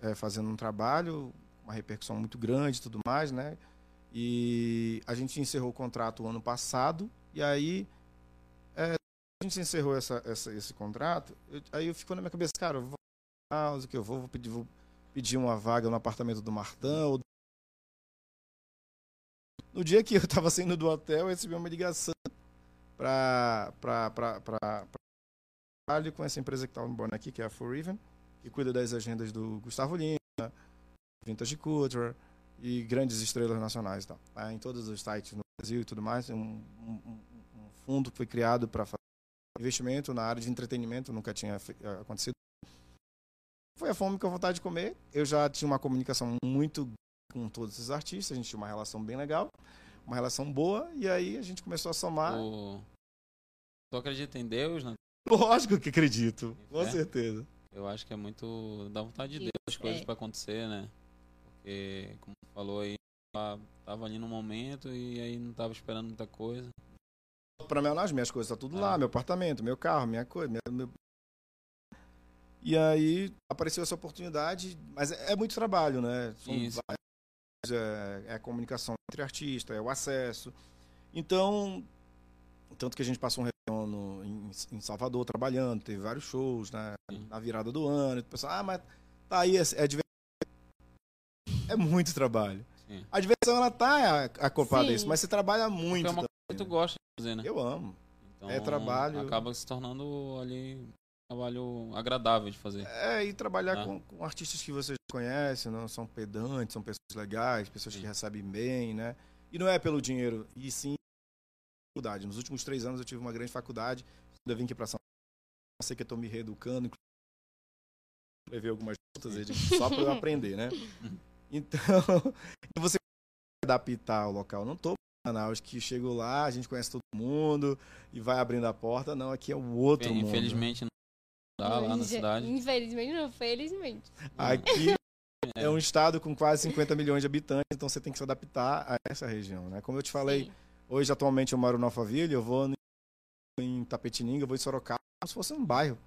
é, fazendo um trabalho, uma repercussão muito grande e tudo mais, né? E a gente encerrou o contrato o ano passado. E aí é, a gente encerrou essa, essa esse contrato. Eu, aí eu ficou na minha cabeça, cara, eu vou que eu vou, vou pedir, vou pedi uma vaga no apartamento do Martão. No dia que eu estava saindo do hotel, eu recebi uma ligação para trabalho com essa empresa que está no aqui, que é a Foreven, que cuida das agendas do Gustavo Lima, Vintage Culture e grandes estrelas nacionais. Tá? Em todos os sites no Brasil e tudo mais. Um, um, um fundo foi criado para fazer investimento na área de entretenimento, nunca tinha acontecido foi a fome com a vontade de comer. Eu já tinha uma comunicação muito com todos esses artistas, a gente tinha uma relação bem legal, uma relação boa, e aí a gente começou a somar. O... Tu acredita em Deus? Né? Lógico que acredito, com é? certeza. Eu acho que é muito da vontade de Deus as coisas é. para acontecer, né? Porque, como tu falou aí, tava ali no momento e aí não tava esperando muita coisa. Para mim, as minhas coisas tá tudo é. lá, meu apartamento, meu carro, minha coisa, meu, e aí apareceu essa oportunidade, mas é, é muito trabalho, né? Isso. É, é, a comunicação entre artistas, é o acesso. Então, tanto que a gente passou um réveillon no, em, em, Salvador trabalhando, teve vários shows né, na virada do ano. E o pessoal, ah, mas tá aí, é, é, é muito trabalho. Sim. A diversão, ela tá acoplada a isso, mas você trabalha muito. É uma coisa que tu gosta de fazer, né? Eu amo. Então, é trabalho. Acaba se tornando ali trabalho agradável de fazer. É, e trabalhar ah. com, com, artistas que vocês conhecem, não são pedantes, são pessoas legais, pessoas que recebem bem, né? E não é pelo dinheiro, e sim faculdade. Nos últimos três anos eu tive uma grande faculdade, eu vim aqui para São sei que eu tô me reeducando, levei algumas lutas só para eu aprender, né? Então, você adaptar o local. Não tô Manaus que chego lá, a gente conhece todo mundo e vai abrindo a porta. Não, aqui é o outro Bem, mundo. Infelizmente não dá lá na cidade. Infelizmente não, felizmente. Aqui é. um estado com quase 50 milhões de habitantes, então você tem que se adaptar a essa região, né? Como eu te falei, Sim. hoje atualmente eu moro no Alphaville, eu vou em Tapetininga, eu vou em Sorocaba, como se fosse um bairro.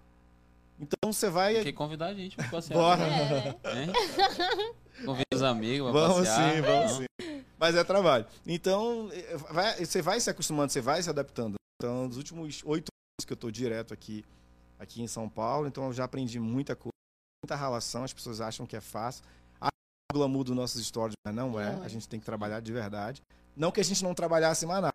Então você vai. Tem que convidar a gente pra passear. Bora! É. É? Convida os amigos, vamos passear. sim, vamos sim. Mas é trabalho. Então, vai, você vai se acostumando, você vai se adaptando. Então, nos últimos oito anos que eu estou direto aqui, aqui em São Paulo, então eu já aprendi muita coisa, muita relação. As pessoas acham que é fácil. A glamour dos nossos stories, mas não é. A gente tem que trabalhar de verdade. Não que a gente não trabalhasse em Manaus.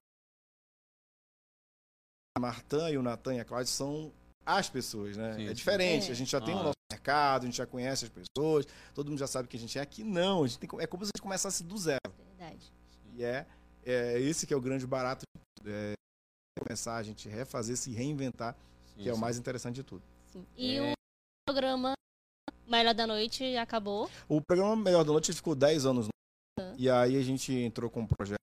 A Martã e o Natan e a Cláudia são as pessoas, né? Sim, é diferente. É. A gente já tem ah. o nosso mercado, a gente já conhece as pessoas, todo mundo já sabe que a gente é. Aqui não, a gente tem, é como se a gente começasse do zero. Verdade. E é, é esse que é o grande barato é, começar a gente refazer, se reinventar, que é sim. o mais interessante de tudo. Sim. E é... o programa Melhor da Noite acabou? O programa Melhor da Noite ficou 10 anos. Uhum. E aí a gente entrou com um projeto.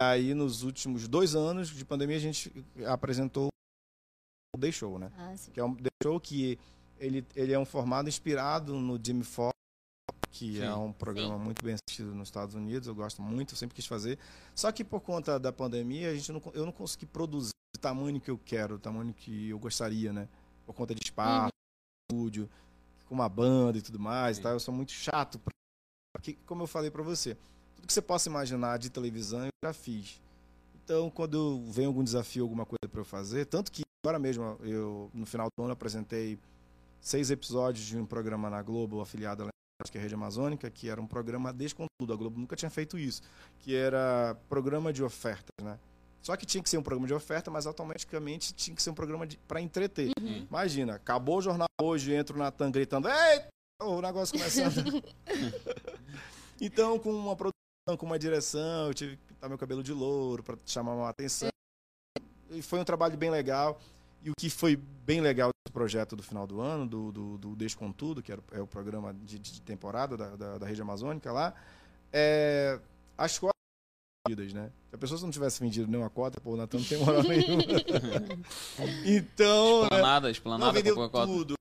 Aí nos últimos dois anos de pandemia a gente apresentou o The Show, né? Ah, que é um The Show que ele, ele é um formato inspirado no Jimmy Fallon, que sim. é um programa sim. muito bem assistido nos Estados Unidos. Eu gosto muito, eu sempre quis fazer. Só que por conta da pandemia, a gente não, eu não consegui produzir tamanho que eu quero, o tamanho que eu gostaria, né? Por conta de espaço, uhum. estúdio, com uma banda e tudo mais, tá? Eu sou muito chato. Porque, como eu falei para você, tudo que você possa imaginar de televisão eu já fiz. Então, quando vem algum desafio, alguma coisa para eu fazer, tanto que Agora mesmo, eu no final do ano apresentei seis episódios de um programa na Globo afiliado à que é a Rede Amazônica, que era um programa descontudo. A Globo nunca tinha feito isso, que era programa de ofertas, né? Só que tinha que ser um programa de oferta, mas automaticamente tinha que ser um programa para entreter. Uhum. Imagina, acabou o jornal hoje, entro na TAM gritando, ei, o negócio começando. então, com uma produção, com uma direção, eu tive que pintar meu cabelo de louro para chamar uma atenção. E foi um trabalho bem legal. E o que foi bem legal do projeto do final do ano, do, do, do Deixa com Tudo, que era, é o programa de, de temporada da, da, da, Rede Amazônica lá, é as cotas vendidas, né? Se a pessoa não tivesse vendido nenhuma cota, pô, o Natan não tem moral nenhuma. então. Explanada, explanada, vendeu tudo.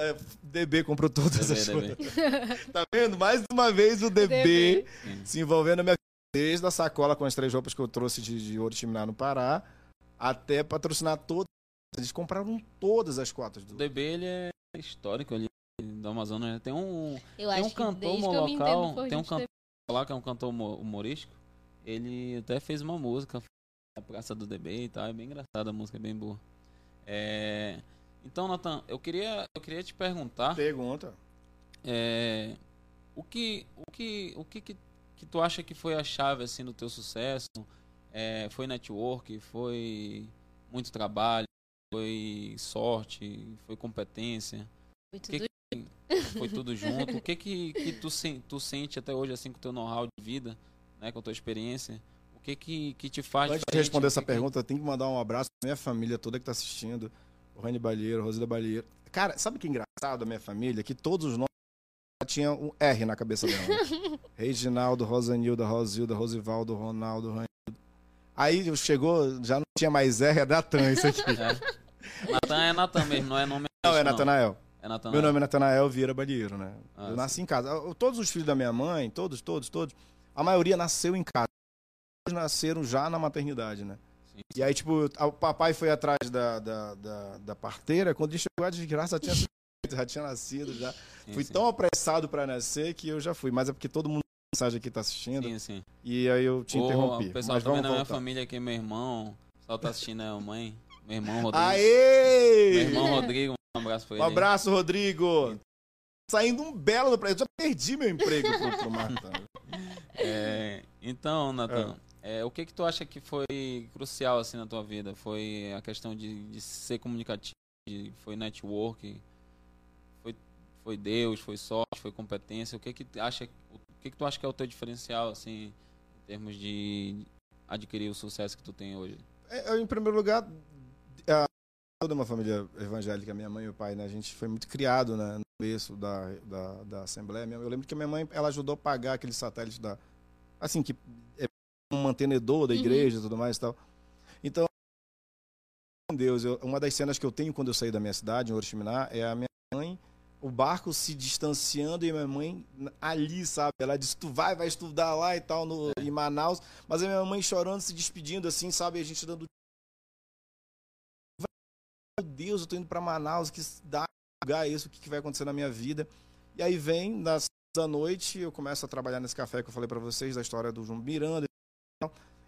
É, DB comprou todas DB, as DB. coisas. tá vendo? Mais uma vez o DB, DB. se envolvendo na minha desde a sacola com as três roupas que eu trouxe de, de Oriximiná no Pará, até patrocinar todas eles compraram todas as cotas do. O DB ele é histórico ali da Amazônia. Né? Tem um, eu tem um cantor local, tem um cantor lá que é um cantor humorístico. Ele até fez uma música na Praça do DB e tal. É bem engraçada a música, é bem boa. É... Então, Nathan, eu queria, eu queria te perguntar. Pergunta. É... O que, o que, o que, que, que tu acha que foi a chave assim do teu sucesso? É, foi network, foi muito trabalho, foi sorte, foi competência? Foi tudo, que, foi tudo junto. o que que, que tu, tu sente até hoje assim com o teu know-how de vida, né, com a tua experiência? O que que, que te faz Antes de responder essa que pergunta, eu tenho que mandar um abraço pra minha família toda que está assistindo. O Rani Balheiro, Rosida Balheiro. Cara, sabe o que é engraçado da minha família? Que todos os nomes tinham um R na cabeça dela. Reginaldo, Rosanilda, Rosilda, Rosivaldo, Ronaldo, Ranildo. Aí chegou, já não tinha mais R, é Natan isso aqui. É. Natan é Natan mesmo, não é nome Não, é Natanael. É Meu nome é Natanael Vieira Balieiro, né? Ah, eu nasci sim. em casa. Todos os filhos da minha mãe, todos, todos, todos, a maioria nasceu em casa. Nasceram já na maternidade, né? Sim. E aí, tipo, o papai foi atrás da, da, da, da parteira, quando ele chegou, a desgraça já tinha, já tinha nascido, já. Sim, fui sim. tão apressado para nascer que eu já fui. Mas é porque todo mundo mensagem aqui tá assistindo. Sim, sim. E aí eu te interrompi. O pessoal mas também da minha família aqui, meu irmão, só tá assistindo é a mãe. Meu irmão Rodrigo. Aê! Meu irmão Rodrigo, um abraço pra ele. Um abraço, Rodrigo. Saindo um belo do Eu já perdi meu emprego pro, pro Marta. É, então, Natan, é. é. o que que tu acha que foi crucial assim na tua vida? Foi a questão de, de ser comunicativo, foi network, foi, foi Deus, foi sorte, foi competência? O que que acha, o o que, que tu acha que é o teu diferencial, assim, em termos de adquirir o sucesso que tu tem hoje? É, em primeiro lugar, toda uma família evangélica, minha mãe e o pai, né? A gente foi muito criado né, no berço da, da, da Assembleia. Eu lembro que minha mãe, ela ajudou a pagar aquele satélite da... Assim, que é um mantenedor da Uhum. igreja e tudo mais e tal. Então, Deus, eu- uma das cenas que eu tenho quando eu saí da minha cidade, em Oriximiná, é a minha mãe, o barco se distanciando e minha mãe ali, sabe? Ela disse, tu vai, vai estudar lá e tal, no, em Manaus. Mas a minha mãe chorando, se despedindo assim, sabe? A gente dando meu Deus, eu tô indo para Manaus, que dá lugar esse, o que, que vai acontecer na minha vida? E aí vem, nas da noite, eu começo a trabalhar nesse café que eu falei para vocês, da história do João Miranda.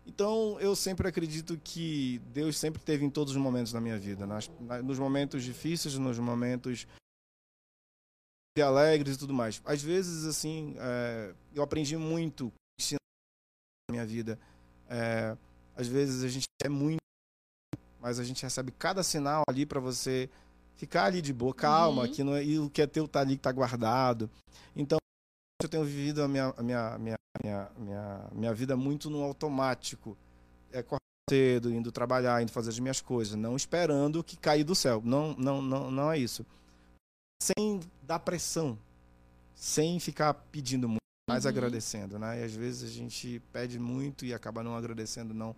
Então, eu sempre acredito que Deus sempre teve em todos os momentos da minha vida. Nas, na- nos momentos difíceis, nos momentos alegres e tudo mais. Às vezes, assim, é, eu aprendi muito na minha vida. É, às vezes a gente é muito mas a gente recebe cada sinal ali para você ficar ali de boa, calma, Uhum. que não é, e o que é teu tá ali, que tá guardado. Então, eu tenho vivido a minha, a minha, minha, minha, minha, minha vida muito no automático. É acordar cedo, indo trabalhar, indo fazer as minhas coisas, não esperando que caia do céu. Não, não, não, não é isso. Sem dar pressão, sem ficar pedindo muito, mas Uhum. agradecendo, né? E às vezes a gente pede muito e acaba não agradecendo, não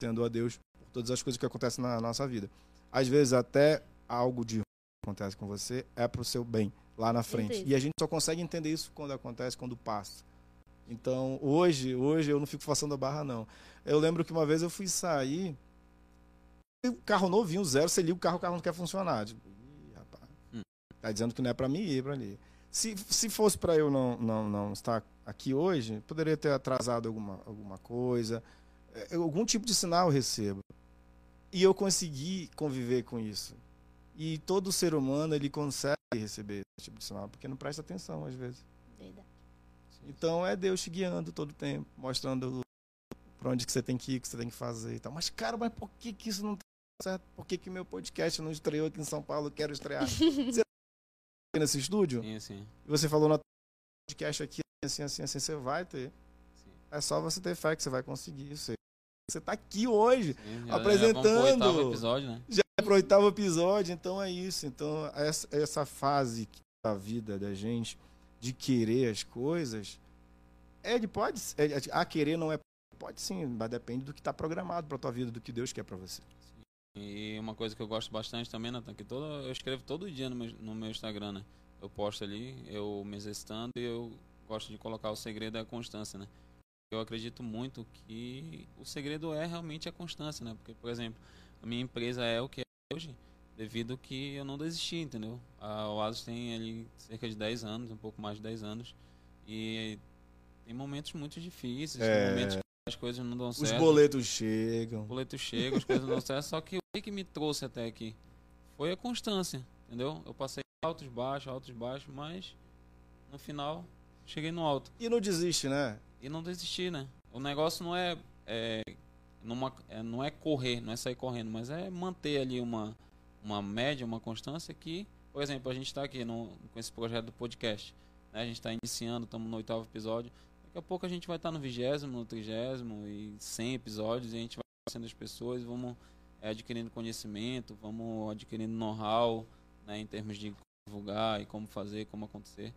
tendo a Deus todas as coisas que acontecem na nossa vida. Às vezes até algo de ruim que acontece com você é pro seu bem lá na frente. Certeza. E a gente só consegue entender isso quando acontece, quando passa. Então, hoje, hoje eu não fico forçando a barra não. Eu lembro que uma vez eu fui sair e o carro novinho, zero, você liga o carro, o carro não quer funcionar. Tipo, Ih, rapaz, Hum. tá dizendo que não é para mim ir para ali. Se, se fosse para eu não, não, não estar aqui hoje, poderia ter atrasado alguma, alguma coisa. É, algum tipo de sinal eu recebo. E eu consegui conviver com isso. E todo ser humano ele consegue receber esse tipo de sinal, porque não presta atenção às vezes. Verdade. Então é Deus te guiando todo o tempo, mostrando para onde que você tem que ir, o que você tem que fazer e tal. Mas, cara, mas por que, que isso não tá certo? Por que, que meu podcast não estreou aqui em São Paulo? Eu quero estrear. você tá nesse estúdio? Sim, sim. E você falou no podcast aqui, assim, assim, assim, você vai ter. sim. É só você ter fé que você vai conseguir. Você, você tá aqui hoje. Sim, já- Apresentando. Já pro oitavo episódio, né? Já é pro oitavo episódio, então é isso. Então, essa, essa fase da vida da gente de querer as coisas, ele pode. é, a querer não é. Pode sim, mas depende do que está programado para tua vida, do que Deus quer para você. E uma coisa que eu gosto bastante também, Nathan, que todo, eu escrevo todo dia no meu, no meu Instagram, né? Eu posto ali, eu me exercitando e eu gosto de colocar o segredo é a constância, né? Eu acredito muito que o segredo é realmente a constância, né? Porque, por exemplo, a minha empresa é o que é hoje, devido que eu não desisti, entendeu? A Oasis tem ali cerca de 10 anos, um pouco mais de 10 anos, e tem momentos muito difíceis, É. tem momentos que as coisas não dão Os certo. boletos chegam. O boleto chega, as coisas não dão certo, só que o que me trouxe até aqui foi a constância, entendeu? Eu passei altos, baixos, altos, baixos, mas no final cheguei no alto. E não desiste, né? E não desisti, né? O negócio não é, é, numa, é- não é correr, não é sair correndo, mas é manter ali uma, uma média, uma constância que, por exemplo, a gente está aqui no, com esse projeto do podcast. Né? A gente está iniciando, estamos no oitavo episódio. Daqui a pouco a gente vai estar no vigésimo, no trigésimo e cem episódios e a gente vai conhecendo as pessoas, vamos é, adquirindo conhecimento, vamos adquirindo know-how né, em termos de divulgar e como fazer, como acontecer.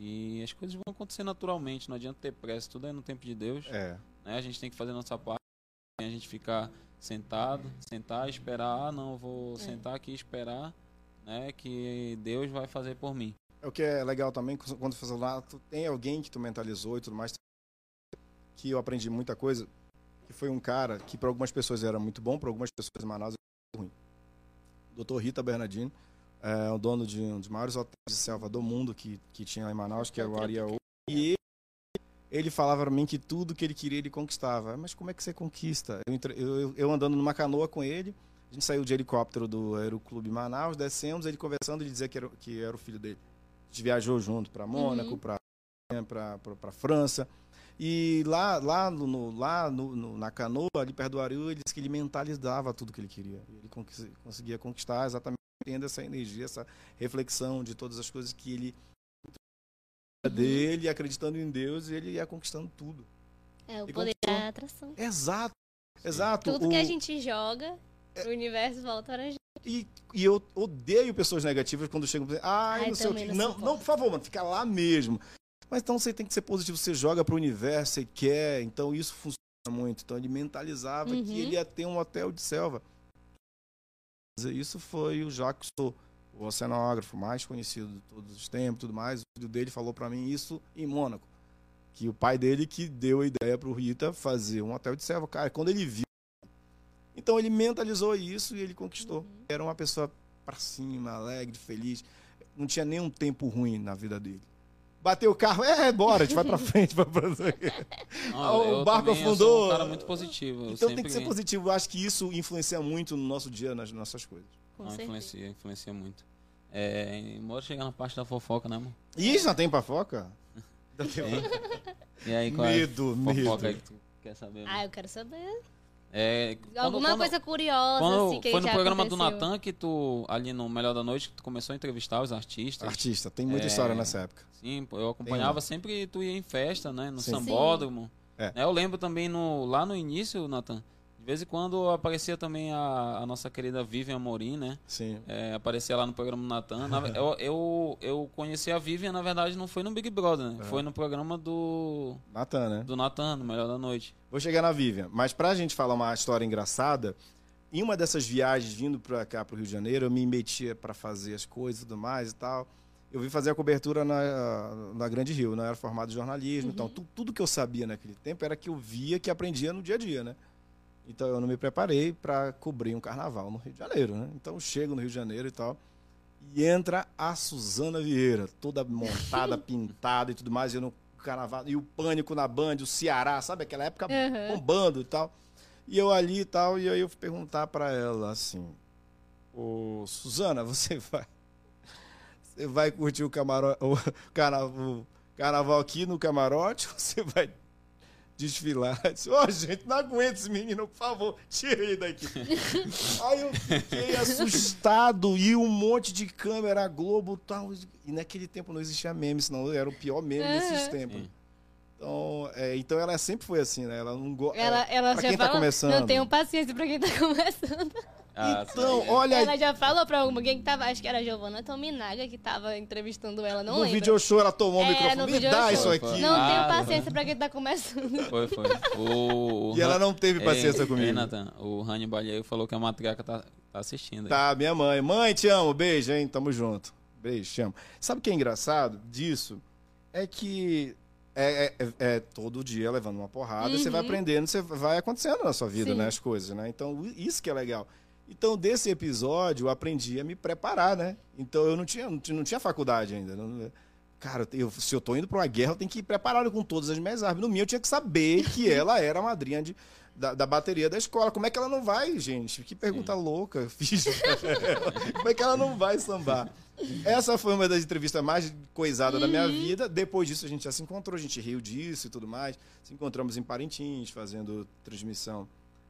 E as coisas vão acontecer naturalmente, não adianta ter pressa, tudo é no tempo de Deus. É. Né? A gente tem que fazer a nossa parte, a gente ficar sentado, sentar, esperar, ah não, vou É. sentar aqui e esperar, né, que Deus vai fazer por mim. É o que é legal também, quando você faz lá, tu tem alguém que tu mentalizou e tudo mais, que eu aprendi muita coisa, que foi um cara que para algumas pessoas era muito bom, para algumas pessoas em Manaus era muito ruim. Dr. Rita Bernardino, é o dono de um dos maiores hotéis de selva do mundo que, que tinha lá em Manaus, que é o Ariaú. E ele, ele falava para mim que tudo que ele queria ele conquistava. Mas como é que você conquista? Eu, eu, eu- andando numa canoa com ele, a gente saiu de helicóptero do Aeroclube Manaus, descemos, ele conversando e dizia que era, que era o filho dele. A gente viajou junto para Mônaco, Uhum. para para França. E lá, lá, no, no- lá no, no- na canoa, ali perto do Ariu, ele disse que ele mentalizava tudo que ele queria. Ele conseguia conquistar exatamente tendo essa energia, essa reflexão de todas as coisas que ele Uhum. dele, acreditando em Deus, e ele ia conquistando tudo. É, o E poder conquistou. da atração. Exato. Exato. Tudo o- que a gente joga, o universo volta pra gente. E, e eu odeio pessoas negativas quando chegam e dizem, ah, Ai, não sei o quê. não Não, não, por favor, mano, fica lá mesmo. Mas então você tem que ser positivo, você joga pro universo, você quer, então isso funciona muito. Então ele mentalizava Uhum. que ele ia ter um hotel de selva. Isso foi o Jacques Cousteau, o oceanógrafo mais conhecido de todos os tempos, tudo mais. O filho dele falou para mim isso em Mônaco, que o pai dele que deu a ideia pro Rita fazer um hotel de selva. Cara, quando ele viu, então ele mentalizou isso e ele conquistou. Era uma pessoa pra cima, alegre, feliz. Não tinha nenhum tempo ruim na vida dele. Bateu o carro, é, bora, a gente vai pra frente. Vai pra... Não, o eu barco também, eu afundou. sou um cara muito positivo. eu Então tem que ser positivo. Eu acho que isso influencia muito no nosso dia, nas nossas coisas. Com Não, certeza. influencia, influencia muito. É, embora chegar na parte da fofoca, né, amor? Ih, já tem pafoca? Já tem? E aí, qual Medo, é a fofoca medo. que tu quer saber? amor? Ah, eu quero saber. É, quando- Alguma quando- coisa curiosa, Quando assim, que foi no já programa do aconteceu. Natan que tu, ali no Melhor da Noite, que tu começou a entrevistar os artistas. Artista, tem muita É. história nessa época. Sim, eu acompanhava sempre tu ia em festa, né? No Sim. sambódromo. É. Né, Eu lembro também no, lá no início, Natan, vez em quando aparecia também a, a nossa querida Vivian Amorim, né? Sim. É, aparecia lá no programa do Natan. Na eu, eu, eu conheci a Vivian, na verdade, não foi no Big Brother, né? É. Foi no programa do, Natan, né? do Natan, no Melhor da Noite. Vou chegar na Vivian. Mas pra gente falar uma história engraçada, em uma dessas viagens vindo pra cá, pro Rio de Janeiro, eu me metia pra fazer as coisas e tudo mais e tal. Eu vim fazer a cobertura na, na Grande Rio, não era formado em jornalismo. Então, tu- tudo que eu sabia naquele tempo era que eu via, que aprendia no dia a dia, né? Então, eu não me preparei para cobrir um carnaval no Rio de Janeiro, né? Então, eu chego no Rio de Janeiro e tal. E entra a Suzana Vieira, toda montada, pintada e tudo mais, e no carnaval. E o pânico na Band, o Ceará, sabe? Aquela época Aham. bombando e tal. E eu ali e tal, e aí eu fui perguntar pra ela assim: Ô, Suzana, você vai. Você vai curtir o, camaro, o, carna- o carnaval aqui no camarote ou você vai desfilar? Eu disse, Ô, gente, não aguento esse menino, por favor, tira ele daqui. aí eu fiquei assustado e um monte de câmera, Globo e tal. E naquele tempo não existia meme, senão era o pior meme desses Aham. tempos. Sim. Então, é, então ela sempre foi assim, né? Ela não gosta. Ela, ela pra já quem tá fala, começando. não tenho paciência pra quem tá começando. Ah, Então, sim. olha aí. Ela já falou pra alguém que tava, acho que era a Giovanna Tominaga que tava entrevistando ela, não no lembro. video show ela tomou o É, microfone. no Me dá show. isso aqui. Não Ah, tenho paciência pra quem tá começando. Foi, foi. O, E ela não teve paciência ei, comigo. Nathan, o Hannibal aí falou que a matriarca tá, tá assistindo. aí. Tá, minha mãe. Mãe, te amo. Beijo, hein? Tamo junto. Beijo, te amo. Sabe o que é engraçado disso? É que é, é- é- é todo dia levando uma porrada, você vai Uhum. aprendendo, você vai acontecendo na sua vida, Sim. né? As coisas, né? Então, isso que é legal. Então, desse episódio, eu aprendi a me preparar, né? Então, eu não tinha, não tinha, não tinha faculdade ainda. não- cara, eu- se eu tô indo pra uma guerra, eu tenho que ir preparado com todas as minhas armas. No mínimo, eu tinha que saber que ela era a madrinha de, da, da bateria da escola. Como é que ela não vai, gente? Que pergunta louca eu fiz. Como é que ela não vai sambar? Essa foi uma das entrevistas mais coisadas da minha vida. Depois disso, a gente já se encontrou, a gente riu disso e tudo mais. Se encontramos em Parintins, fazendo transmissão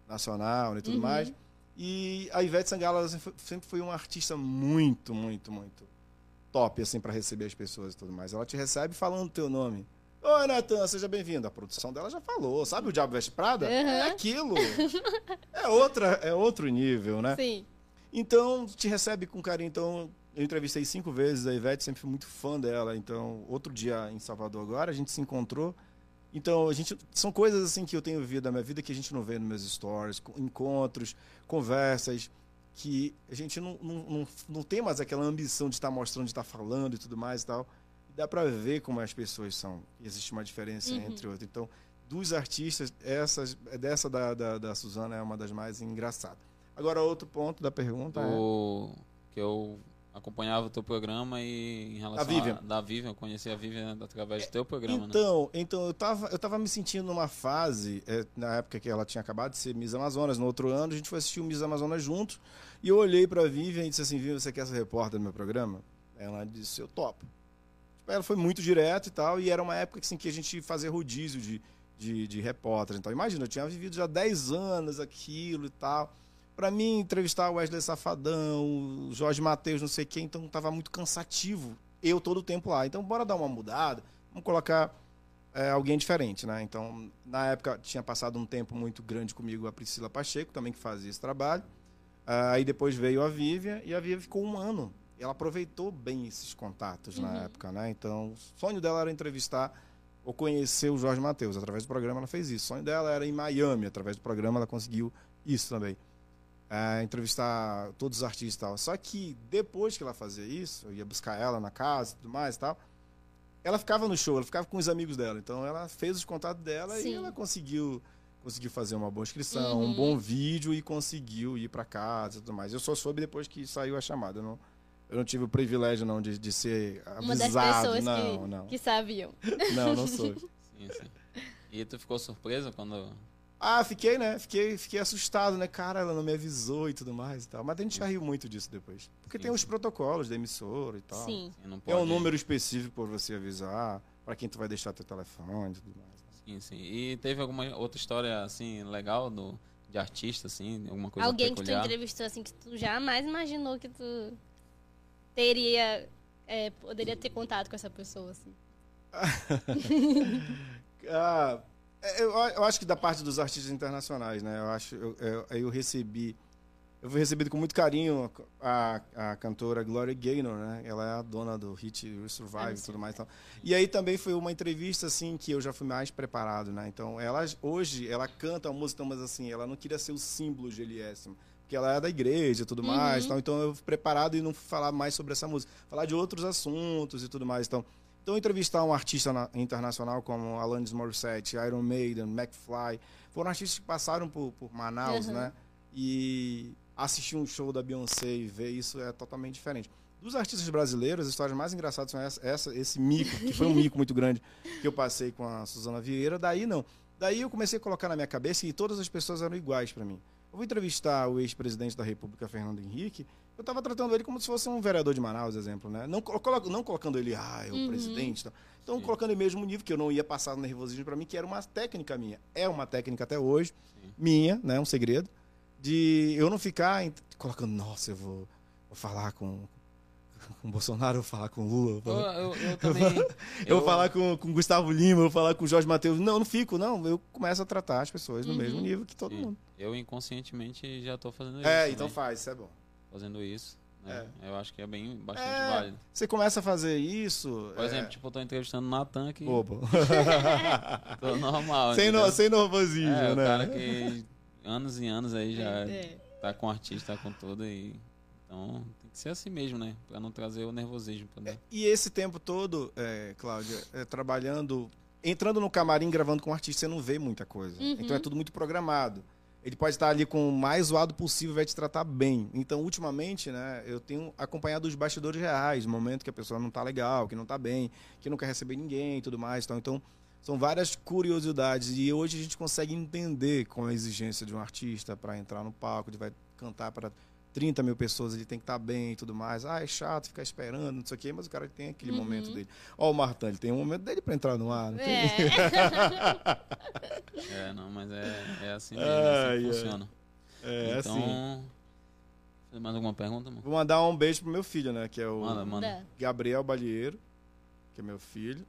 nacional e tudo Uhum. mais. E a Ivete Sangalo sempre foi- uma artista muito, muito, muito top, assim, para receber as pessoas e tudo mais. Ela te recebe falando teu nome. Oi, Natan, seja bem-vindo. A produção dela já falou. Sabe o Diabo Veste Prada? É Uhum. aquilo. É, outra, é outro nível, né? Sim. Então, te recebe com carinho. Então, eu entrevistei cinco vezes a Ivete, sempre fui muito fã dela. Então, outro dia em Salvador agora, a gente se encontrou. Então, a gente são coisas assim que eu tenho vivido na minha vida que a gente não vê nos meus stories, co- encontros, conversas, que a gente não, não, não, não tem mais aquela ambição de estar mostrando, de estar falando e tudo mais e tal. E dá pra ver como as pessoas são. Existe uma diferença Uhum. entre outras. Então, dos artistas, essas, dessa da, da, da Suzana é uma das mais engraçadas. Agora, outro ponto da pergunta é... O, que eu acompanhava o teu programa e em relação Da Vivian. A, da Vivian, eu conheci a Vivian através do teu programa, né? Então, então eu, tava, eu tava me sentindo numa fase, é, na época que ela tinha acabado de ser Miss Amazonas, no outro ano, a gente foi assistir o Miss Amazonas juntos, e eu olhei pra Vivian e disse assim, Vivian, você quer ser repórter do meu programa? Ela disse, eu topo. Tipo, Ela foi muito direta e tal, e era uma época assim, que a gente fazia rodízio de, de, de repórter. Então, imagina, eu tinha vivido já 10 anos aquilo e tal. Pra mim, entrevistar o Wesley Safadão, o Jorge Matheus, não sei quem, então tava muito cansativo. Eu todo o tempo lá. Então, bora dar uma mudada. Vamos colocar é, alguém diferente, né? Então, na época, tinha passado um tempo muito grande comigo a Priscila Pacheco, também que fazia esse trabalho. Aí depois veio a Vivian e a Vivian ficou um ano. Ela aproveitou bem esses contatos na época, né? Então, o sonho dela era entrevistar ou conhecer o Jorge Matheus. Através do programa ela fez isso. O sonho dela era em Miami. Através do programa ela conseguiu isso também. É, entrevistar todos os artistas e tal. Só que depois que ela fazia isso, eu ia buscar ela na casa e tudo mais e tal, ela ficava no show, ela ficava com os amigos dela. Então ela fez os contatos dela Sim. e ela conseguiu conseguiu fazer uma boa inscrição, um Uhum. bom vídeo e conseguiu ir para casa e tudo mais. Eu só soube depois que saiu a chamada. Eu não, eu não tive o privilégio não de, de ser Uma das avisado. pessoas não, que, não, que sabiam. não, não soube. Sim, sim. E tu ficou surpreso quando. Ah, fiquei, né? Fiquei, fiquei assustado, né? Cara, ela não me avisou e tudo mais e tal. Mas a gente já riu muito disso depois. Porque Sim, tem os protocolos da emissora e tal. Sim. Tem um número específico por você avisar, para quem tu vai deixar teu telefone e tudo mais. Sim, sim. E teve alguma outra história, assim, legal do, de artista, assim? Alguma coisa Alguém que tu peculiar? entrevistou assim que tu jamais imaginou que tu teria é, poderia ter contato com essa pessoa assim. Ah, é, eu, eu acho que da parte dos artistas internacionais, né? Eu acho, eu, eu, eu recebi, eu fui recebido com muito carinho a, a cantora Gloria Gaynor, né? Ela é a dona do hit Survive e tudo mais. tal. E aí também foi uma entrevista assim que eu já fui mais preparado, né? Então ela hoje ela canta a música, mas assim ela não queria ser o símbolo GLS, porque ela é da igreja e tudo mais. Então, então eu fui preparado e não fui falar mais sobre essa música, falar de outros assuntos e tudo mais. Então então, entrevistar um artista na- internacional como Alanis Morissette, Iron Maiden, McFly, foram artistas que passaram por, por Manaus, Uhum. né? E assistir um show da Beyoncé e ver isso é totalmente diferente. Dos artistas brasileiros, as histórias mais engraçadas são essa, essa- esse mico, que foi um mico muito grande que eu passei com a Suzana Vieira. Daí não. Daí eu comecei a colocar na minha cabeça que todas as pessoas eram iguais para mim. Eu vou entrevistar o ex-presidente da República, Fernando Henrique. Eu estava tratando ele como se fosse um vereador de Manaus, exemplo, né? Não, colo- não colocando ele, ah, é o Uhum. presidente. Então, então Sim. colocando ele mesmo nível, que eu não ia passar no nervosismo para mim, que era uma técnica minha. É uma técnica até hoje, Sim. minha, né? Um segredo. De eu não ficar em- colocando, nossa, eu vou, vou falar com, com o Bolsonaro, eu vou falar com o Lula. eu vou Eu, falar- eu, também. eu vou falar com, com o Gustavo Lima, eu vou falar com o Jorge Matheus. Não, não fico, não. Eu começo a tratar as pessoas no Uhum. mesmo nível que todo Sim. mundo. Eu inconscientemente já tô fazendo isso. É, também. então faz, isso é bom. Fazendo isso. né? Eu acho que é bem bastante É. válido. Você começa a fazer isso. Por é, exemplo, tipo, eu tô entrevistando o Natan que bobo. tô normal. sem, no, sem nervosismo, É, o né? cara que anos e anos aí já É. tá com artista, tá com tudo e. Então tem que ser assim mesmo, né? Pra não trazer o nervosismo pra dentro. E esse tempo todo, é, Cláudia, é, trabalhando, entrando no camarim, gravando com um artista, você não vê muita coisa. Uhum. Então é tudo muito programado. Ele pode estar ali com o mais zoado possível, vai te tratar bem. Então, ultimamente, né, eu tenho acompanhado os bastidores reais, momento que a pessoa não tá legal, que não tá bem, que não quer receber ninguém e tudo mais. Então, então, são várias curiosidades. E hoje a gente consegue entender com a exigência de um artista para entrar no palco, ele vai cantar para 30 mil pessoas, ele tem que estar bem e tudo mais. Ah, é chato ficar esperando, não sei o quê, mas o cara tem aquele Uhum. momento dele. Ó, o Martão, ele tem um momento dele para entrar no ar. Não tem? É. É, não, mas é, é assim mesmo, é Ai, assim funciona. É, então. assim. Tem mais alguma pergunta, mano? Vou mandar um beijo pro meu filho, né? Que é o Manda, manda. Gabriel Balieiro, que é meu filho.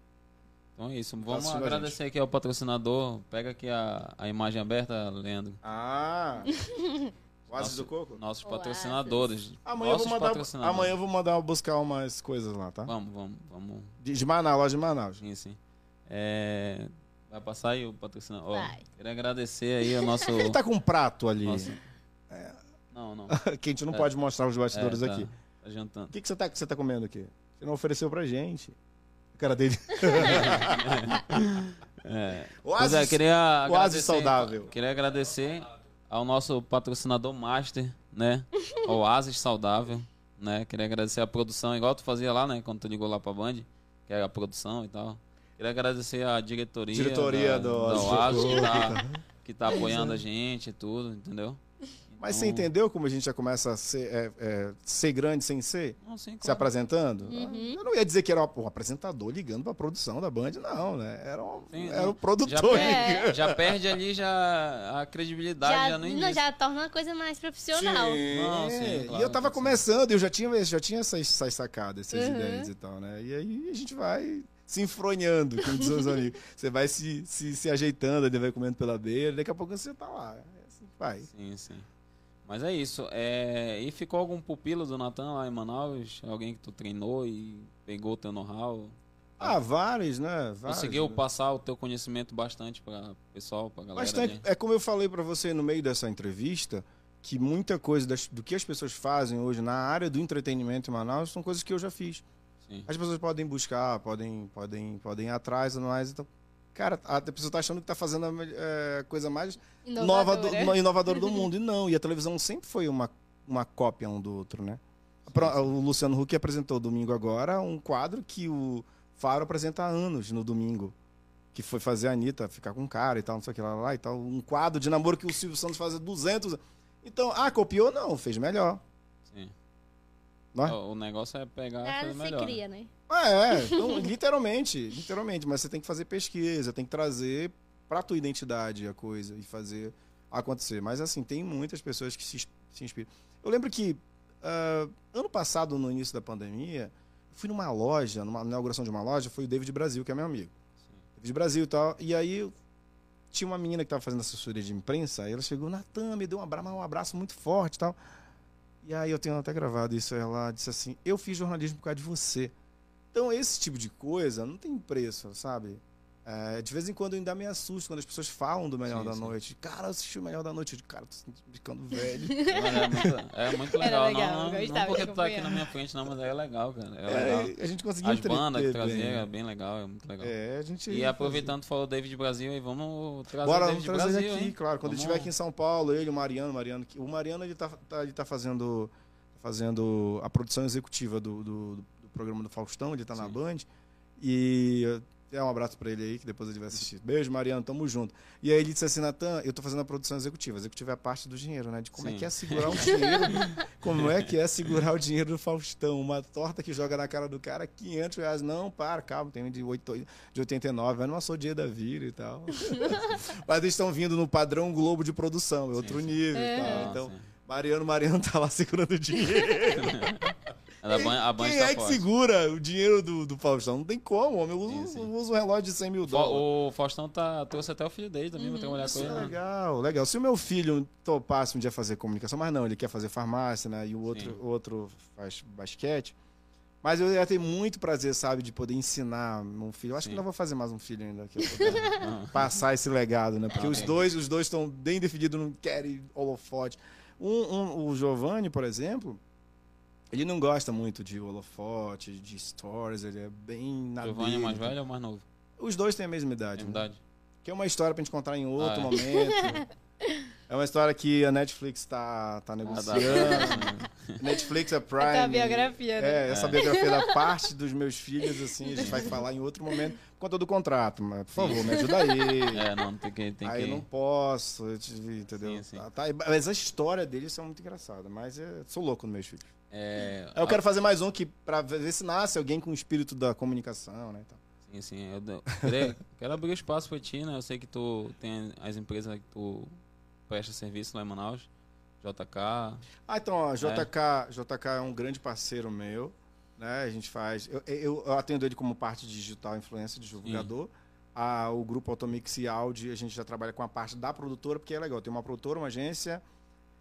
Então é isso. Vamos assistindo a agradecer aqui ao patrocinador. Pega aqui a, a imagem aberta, Leandro. Ah! o Asis Nosso- do Coco? Nossos O patrocinadores. Amanhã eu, nossos vou mandar, patrocinadores. amanhã eu vou mandar buscar umas coisas lá, tá? Vamos, vamos, vamos. De, de Manaus, loja de Manaus. Sim, sim. É, Vai passar aí o patrocinador. Vai. queria agradecer aí o nosso. Ele tá com um prato ali. nosso- Não, não. que a gente não É. pode mostrar os bastidores É, tá, aqui. Tá jantando. O que, que, você tá, que você tá comendo aqui? Você não ofereceu pra gente. A cara dele. É. O Pois é, queria o saudável. Queria agradecer ao nosso patrocinador master, né? O Asis Saudável, né? Queria agradecer a produção, igual tu fazia lá, né? Quando tu ligou lá pra Band, que era a produção e tal. Queria agradecer a diretoria, Diretoria da, do da Asis. Oasis, que tá, que tá apoiando a gente e tudo, entendeu? Mas você entendeu como a gente já começa a ser, é, é, ser grande sem ser? Não, sim, Se claro. apresentando? Uhum. Eu não ia dizer que era um apresentador ligando pra produção da Band, não, né? Era um, Sim, era um produtor Já É. ligando. Já perde ali já a credibilidade já, Já, no não, início. já torna uma coisa mais profissional. Sim. Não, sim, e claro, eu tava sim. começando, eu já tinha, já tinha essas, essas sacadas, essas Uhum. ideias e tal, né? E aí a gente vai se enfronhando, como dizem os amigos. Você vai se, se, se ajeitando, ele vai comendo pela beira, daqui a pouco você tá lá. É assim que vai. Sim, sim. Mas é isso. É... E ficou algum pupilo do Natan lá em Manaus? Alguém que tu treinou e pegou o teu know-how? Ah, vários, né? Vários, Conseguiu né? passar o teu conhecimento bastante para pessoal, para galera? Bastante. É como eu falei pra você no meio dessa entrevista, que muita coisa das- do que as pessoas fazem hoje na área do entretenimento em Manaus são coisas que eu já fiz. Sim. As pessoas podem buscar, podem, podem, podem ir atrás, mas então, cara, a pessoa tá achando que tá fazendo a é, coisa mais nova do, Inovadora. no- inovadora do mundo. E não, e a televisão sempre foi uma, uma cópia um do outro, né? Pro- O Luciano Huck apresentou domingo agora um quadro que o Faro apresenta há anos no domingo. Que foi fazer a Anitta ficar com um cara e tal, não sei o que lá, lá e tal. Um quadro de namoro que o Silvio Santos faz há 200 anos. Então, ah, copiou? Não, fez melhor. Sim. Não é? O negócio é pegar e Nada fazer se melhor. né? cria, né? Ah, é, então, literalmente, literalmente, mas você tem que fazer pesquisa, tem que trazer pra tua identidade a coisa e fazer acontecer. Mas assim, tem muitas pessoas que se, se inspiram. Eu lembro que ah, ano passado, no início da pandemia, fui numa loja, numa inauguração de uma loja, foi o David Brasil, que é meu amigo. David Brasil e tal, e aí tinha uma menina que estava fazendo assessoria de imprensa, aí ela chegou, Natan, me deu um abraço, um abraço muito forte e tal. E aí eu tenho até gravado isso, ela disse assim, eu fiz jornalismo por causa de você. Então, esse tipo de coisa não tem preço, sabe? É, de vez em quando eu ainda me assusto quando as pessoas falam do Melhor Sim, da sim. Noite. Cara, eu assisti o Melhor da Noite. Eu digo, cara, tô ficando velho. É muito, é muito legal. legal, não, não, não porque de tu tá aqui na minha frente, não, mas é legal, cara. É É, legal. a gente conseguiu As bandas que trazia bem. é bem legal, é muito legal. É, a gente E aproveitando, tu falou David Brasil aí, vamos trazer Bora, o vamos David trazer Brasil, ele aqui, hein? claro. Quando ele Vamos- estiver aqui em São Paulo, ele, o Mariano, Mariano, que- o Mariano ele tá, tá- ele tá fazendo, fazendo a produção executiva do, do, do programa do Faustão, ele tá na. Band. E é um abraço pra ele aí, que depois ele vai assistir. Beijo, Mariano, tamo junto. E aí ele disse assim, Natan, eu tô fazendo a produção executiva. Executiva é a parte do dinheiro, né? De como é Sim. que é segurar o dinheiro. como é que é segurar o dinheiro do Faustão. Uma torta que joga na cara do cara, 500 reais. Não, para, calma, tem de, 8, de 89, mas não o dia da vida e tal. mas eles estão vindo no padrão Globo de produção, é outro sim. nível e É. tal. Ah, Então. Mariano, Mariano tá lá segurando o dinheiro. A Band, a Band Quem tá é que forte. segura o dinheiro do, do Faustão? Não tem como, homem. Eu uso, Sim, sim. eu uso um relógio de 100 mil dólares. O Faustão tá, trouxe até o filho dele também pra trabalhar com Isso ele. é né? legal, legal. Se o meu filho topasse um dia fazer comunicação, mas não, ele quer fazer farmácia, né? E o outro, Sim. outro faz basquete. Mas eu ia ter muito prazer, sabe, de poder ensinar um filho. Eu acho Sim. que não vou fazer mais um filho ainda. Que passar esse legado, né? Porque Ah, os dois, os dois estão bem definidos, não querem holofote. Um, um- o Giovanni, por exemplo, ele não gosta muito de holofote, de stories, ele é bem na Giovanni é mais velho ou mais novo? Os dois têm a mesma É idade. né? verdade. Que é uma história pra gente contar em outro Ah, é. momento. É uma história que a Netflix tá, tá dá negociando. Netflix é Prime. Até a biografia, né? É, essa É. biografia da parte dos meus filhos, assim, a gente vai falar em outro momento por conta do contrato. Mas, por favor, me ajuda aí. É, não, tem que. Tem aí que... eu não posso, eu te- entendeu? Sim, sim. Tá, tá, mas a história deles é muito engraçada. Mas eu sou louco nos meus filhos. É, eu quero fazer mais um que pra ver se nasce alguém com o espírito da comunicação, né? Então. Sim, sim. Eu dou- quero, abrir espaço pra ti, né? Eu sei que tu tem as empresas que tu presta serviço lá em Manaus. JK. Ah, então, ó, JK, JK é um grande parceiro meu, né? A gente faz. Eu, eu, eu atendo ele como parte digital influencer, divulgador. Ah, o grupo Automix e Audi, a gente já trabalha com a parte da produtora, porque é legal. Tem uma produtora, uma agência.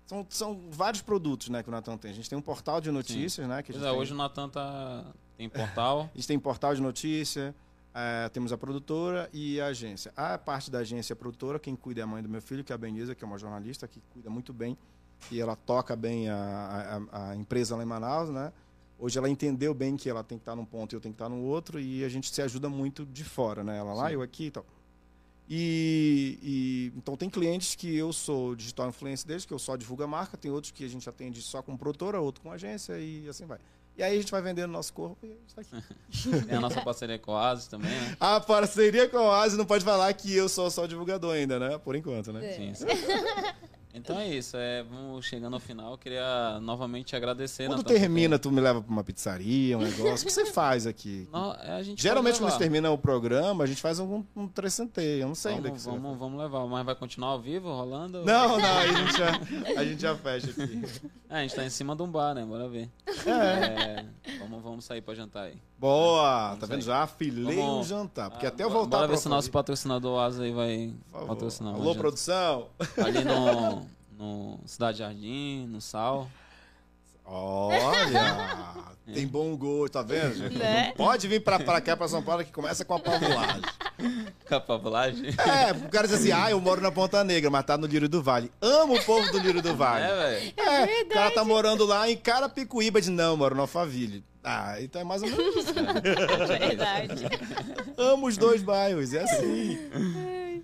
São, são vários produtos né, que o Natan tem. A gente tem um portal de notícias, né? Que Pois é, tem- hoje o Natan tá, tem portal. a gente tem portal de notícia, eh, temos a produtora e a agência. A parte da agência e a produtora, quem cuida é a mãe do meu filho, que é a Benisa, que é uma jornalista que cuida muito bem e ela toca bem a, a- a empresa lá em Manaus, né? Hoje ela entendeu bem que ela tem que estar num ponto e eu tenho que estar no outro e a gente se ajuda muito de fora, né? Ela lá, Sim. eu aqui e tal. E, e- então tem clientes que eu sou digital influencer deles, que eu só divulgo a marca, tem outros que a gente atende só com produtora, outro com agência e assim vai. E aí a gente vai vendendo nosso corpo e a gente tá aqui. Tem a nossa parceria com a Asus também, né? A parceria com a Oasis não pode falar que eu sou só divulgador ainda, né? Por enquanto, né? É. Sim, sim. Então é isso, é, vamos chegando ao final. Eu queria novamente agradecer. Quando Natan, termina, tu me leva pra uma pizzaria, um negócio. O que você faz aqui? Não, é, a gente Geralmente, quando termina o programa, a gente faz um, um trecenteio. Eu não sei ainda o que Vamos, vamos, vamos levar, mas vai continuar ao vivo, rolando? Não, não, aí a gente já, a gente já fecha aqui. É, a gente tá em cima de um bar, né? Bora ver. É. É, vamos, vamos sair pra jantar aí. Boa! Vamos tá vendo? aí. Já afilei Vamos- um jantar. Porque Ah, até eu voltar Bora ver se o nosso patrocinador Asa aí vai patrocinar. Alô, produção? Ali no, no Cidade Jardim, no Sal. Olha, tem bom gosto, tá vendo? Né? Pode vir pra, pra cá, pra São Paulo, que começa com a pavulagem. Capavulagem. É, o cara diz assim, ah, eu moro na Ponta Negra, mas tá no Lírio do Vale. Amo o povo do Lírio do Vale. É, velho. É, o cara tá morando lá em Carapicuíba, de não, moro no Alphaville. Ah, então é mais ou menos isso. Verdade. Amo os dois bairros, é assim.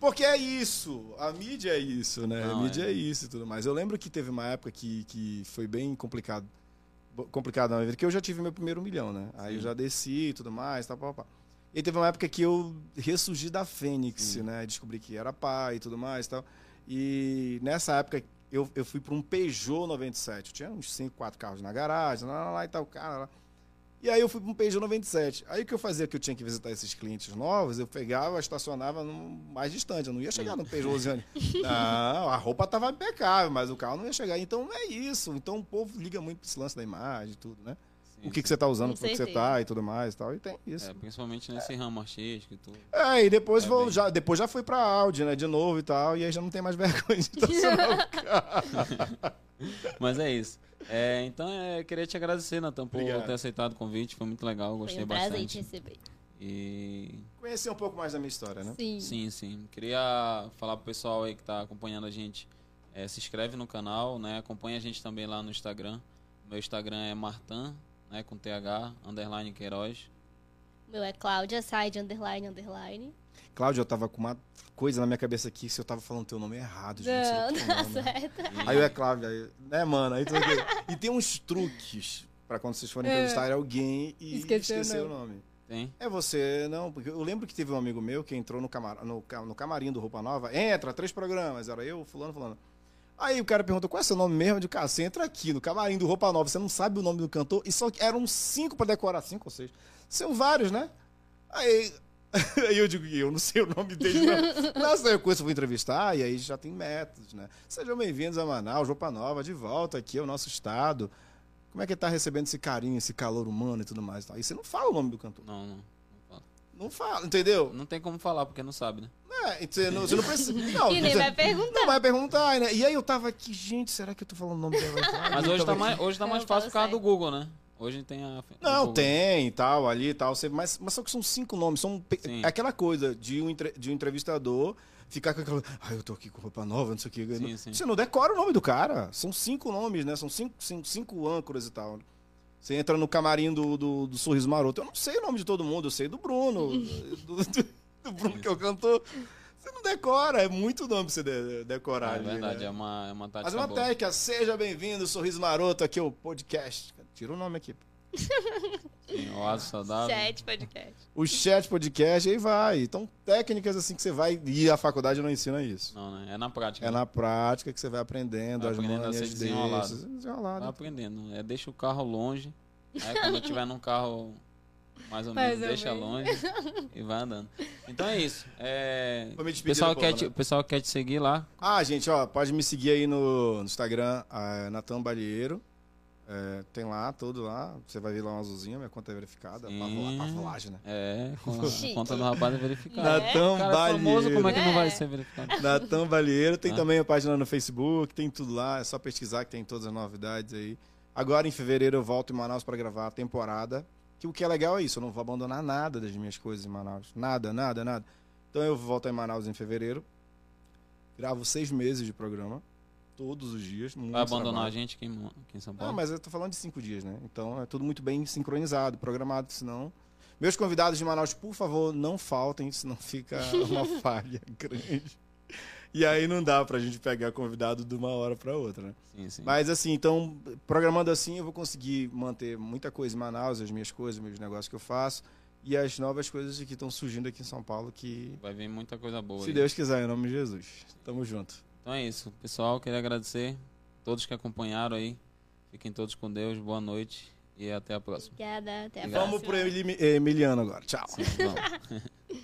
Porque é isso, a mídia é isso, né? a Não, mídia é. é. isso e tudo mais. Eu lembro que teve uma época que, que foi bem complicado. Complicado na minha vida, que eu já tive meu primeiro milhão, né? Aí eu Sim. já desci e tudo mais, tal, pá, pá. E teve uma época que eu ressurgi da Fênix, Sim. né? Descobri que era pai e tudo mais e tal. E nessa época eu, eu fui para um Peugeot 97. Eu tinha uns 5, 4 carros na garagem, lá, lá, lá e tal, cara lá. E aí eu fui para um Peugeot 97. Aí o que eu fazia que eu tinha que visitar esses clientes novos, eu pegava, estacionava no mais distante. Eu não ia chegar no Peugeotzinho ali. Não, a roupa tava impecável, mas o carro não ia chegar. Então é isso. Então o povo liga muito pra esse lance da imagem e tudo, né? O que, que você tá usando, Com o que você certeza. tá e tudo mais e tal. E tem isso. É, principalmente nesse ramo artístico e tudo. É, e depois, É vou, bem. já, depois já fui pra Audi, né? De novo e tal. E aí já não tem mais vergonha de estacionar o carro. Mas é isso. É, então, é, queria te agradecer, Natan, por Obrigado. ter aceitado o convite. Foi muito legal, Foi gostei um prazer te bastante. receber. E Conhecer um pouco mais da minha história, né? Sim. sim, sim. Queria falar pro pessoal aí que tá acompanhando a gente. é, se inscreve no canal, né? Acompanha a gente também lá no Instagram. Meu Instagram é Martan, né? Com TH, underline Queiroz. O meu é Cláudia, side, underline, underline. Cláudio, eu tava com uma coisa na minha cabeça aqui se eu tava falando teu nome errado, gente. Não, Sei tá nome. certo. E- Aí eu é Cláudio, aí, né, mano? Aí tu- e tem uns truques pra quando vocês forem É. entrevistar alguém e Esqueceu o esquecer o nome. nome. Tem? É você, não, porque eu lembro que teve um amigo meu que entrou no, camar, no, no camarim do Roupa Nova, entra, três programas, era eu, fulano, fulano. Aí o cara perguntou, qual é seu nome mesmo? De cara, você entra aqui no camarim do Roupa Nova, você não sabe o nome do cantor, e só que eram cinco pra decorar, cinco ou seis. São vários, né? Aí, aí eu digo, eu não sei o nome dele, não. Nossa, eu conheço, eu vou entrevistar, e aí já tem métodos, né? Sejam bem-vindos a Manaus, Roupa Nova, de volta aqui ao nosso estado. Como é que ele tá recebendo esse carinho, esse calor humano e tudo mais e tal? E você não fala o nome do cantor. Não, não. Não, fala. Não entendeu? Não tem como falar, porque não sabe, né? É, você não, você não precisa. Não, E nem você vai perguntar. não vai perguntar, né? E aí eu tava aqui, gente, será que eu tô falando o nome dela? Mas Eu hoje tá mais, hoje tá Não, mais fácil por causa do. Google, né? Hoje tem a. Não, tem e tal, ali e tal. Você, mas, mas só que são cinco nomes. São Sim. é aquela coisa de um, entre- de um entrevistador ficar com aquela. Ah, eu tô aqui com roupa nova, não sei o que. Sim, sim. Você não decora o nome do cara. São cinco nomes, né? São cinco, cinco, cinco âncoras e tal. Você entra no camarim do, do, do Sorriso Maroto. Eu não sei o nome de todo mundo, eu sei do Bruno. do, do- do Bruno que é o cantor. Você não decora, é muito nome pra você de- decorar É ali, verdade, né? é uma, é uma tática Mas uma boa. técnica, seja bem-vindo, Sorriso Maroto, aqui é o podcast. Tira o nome aqui. Aso Saudável. Chat podcast. O chat podcast, aí vai. Então, técnicas assim que você vai. E a faculdade não ensina isso. Não, né? É na prática. É né? na prática que você vai aprendendo Vai as aprendendo a manhas ser desenrolado. desses. Vai Desenrolado. aprendendo. É, deixa o carro longe. Aí quando eu tiver num carro mais ou Mais menos, ou deixa longe e vai andando. Então é isso. É, pessoal quer te, né? o pessoal quer te seguir lá. Ah, gente, ó, pode me seguir aí no, no Instagram, é, Natan Balheiro. É, tem lá, tudo lá. Você vai ver lá um azulzinho, minha conta é verificada. Sim. Pavolagem, né? É, com a conta do rapaz é verificada. É. Natan cara é famoso, como é que não vai É. ser verificado? Natan Balheiro. Tem Ah. também a página no Facebook, tem tudo lá. É só pesquisar que tem todas as novidades aí. Agora, em fevereiro, eu volto em Manaus para gravar a temporada. Que o que é legal é isso, eu não vou abandonar nada das minhas coisas em Manaus. Nada, nada, nada. Então eu volto em Manaus em fevereiro. Gravo seis meses de programa. Todos os dias. Vai abandonar trabalho. a gente aqui em, aqui em São Não, Paulo? mas eu tô falando de cinco dias, né? Então é tudo muito bem sincronizado, programado, senão. Meus convidados de Manaus, por favor, não faltem, senão fica uma falha grande. E aí não dá pra gente pegar convidado de uma hora pra outra, né? Sim, sim. Mas assim, então, programando assim, eu vou conseguir manter muita coisa em Manaus, as minhas coisas, meus negócios que eu faço, e as novas coisas que estão surgindo aqui em São Paulo, que, Vai vir muita coisa boa. se aí. Deus quiser, em nome de Jesus. Tamo junto. Então é isso. Pessoal, queria agradecer a todos que acompanharam aí. Fiquem todos com Deus. Boa noite e até a próxima. Obrigada. Até a Obrigado. Vamos próxima. pro Emili- Emiliano agora. Tchau. Sim, vamos.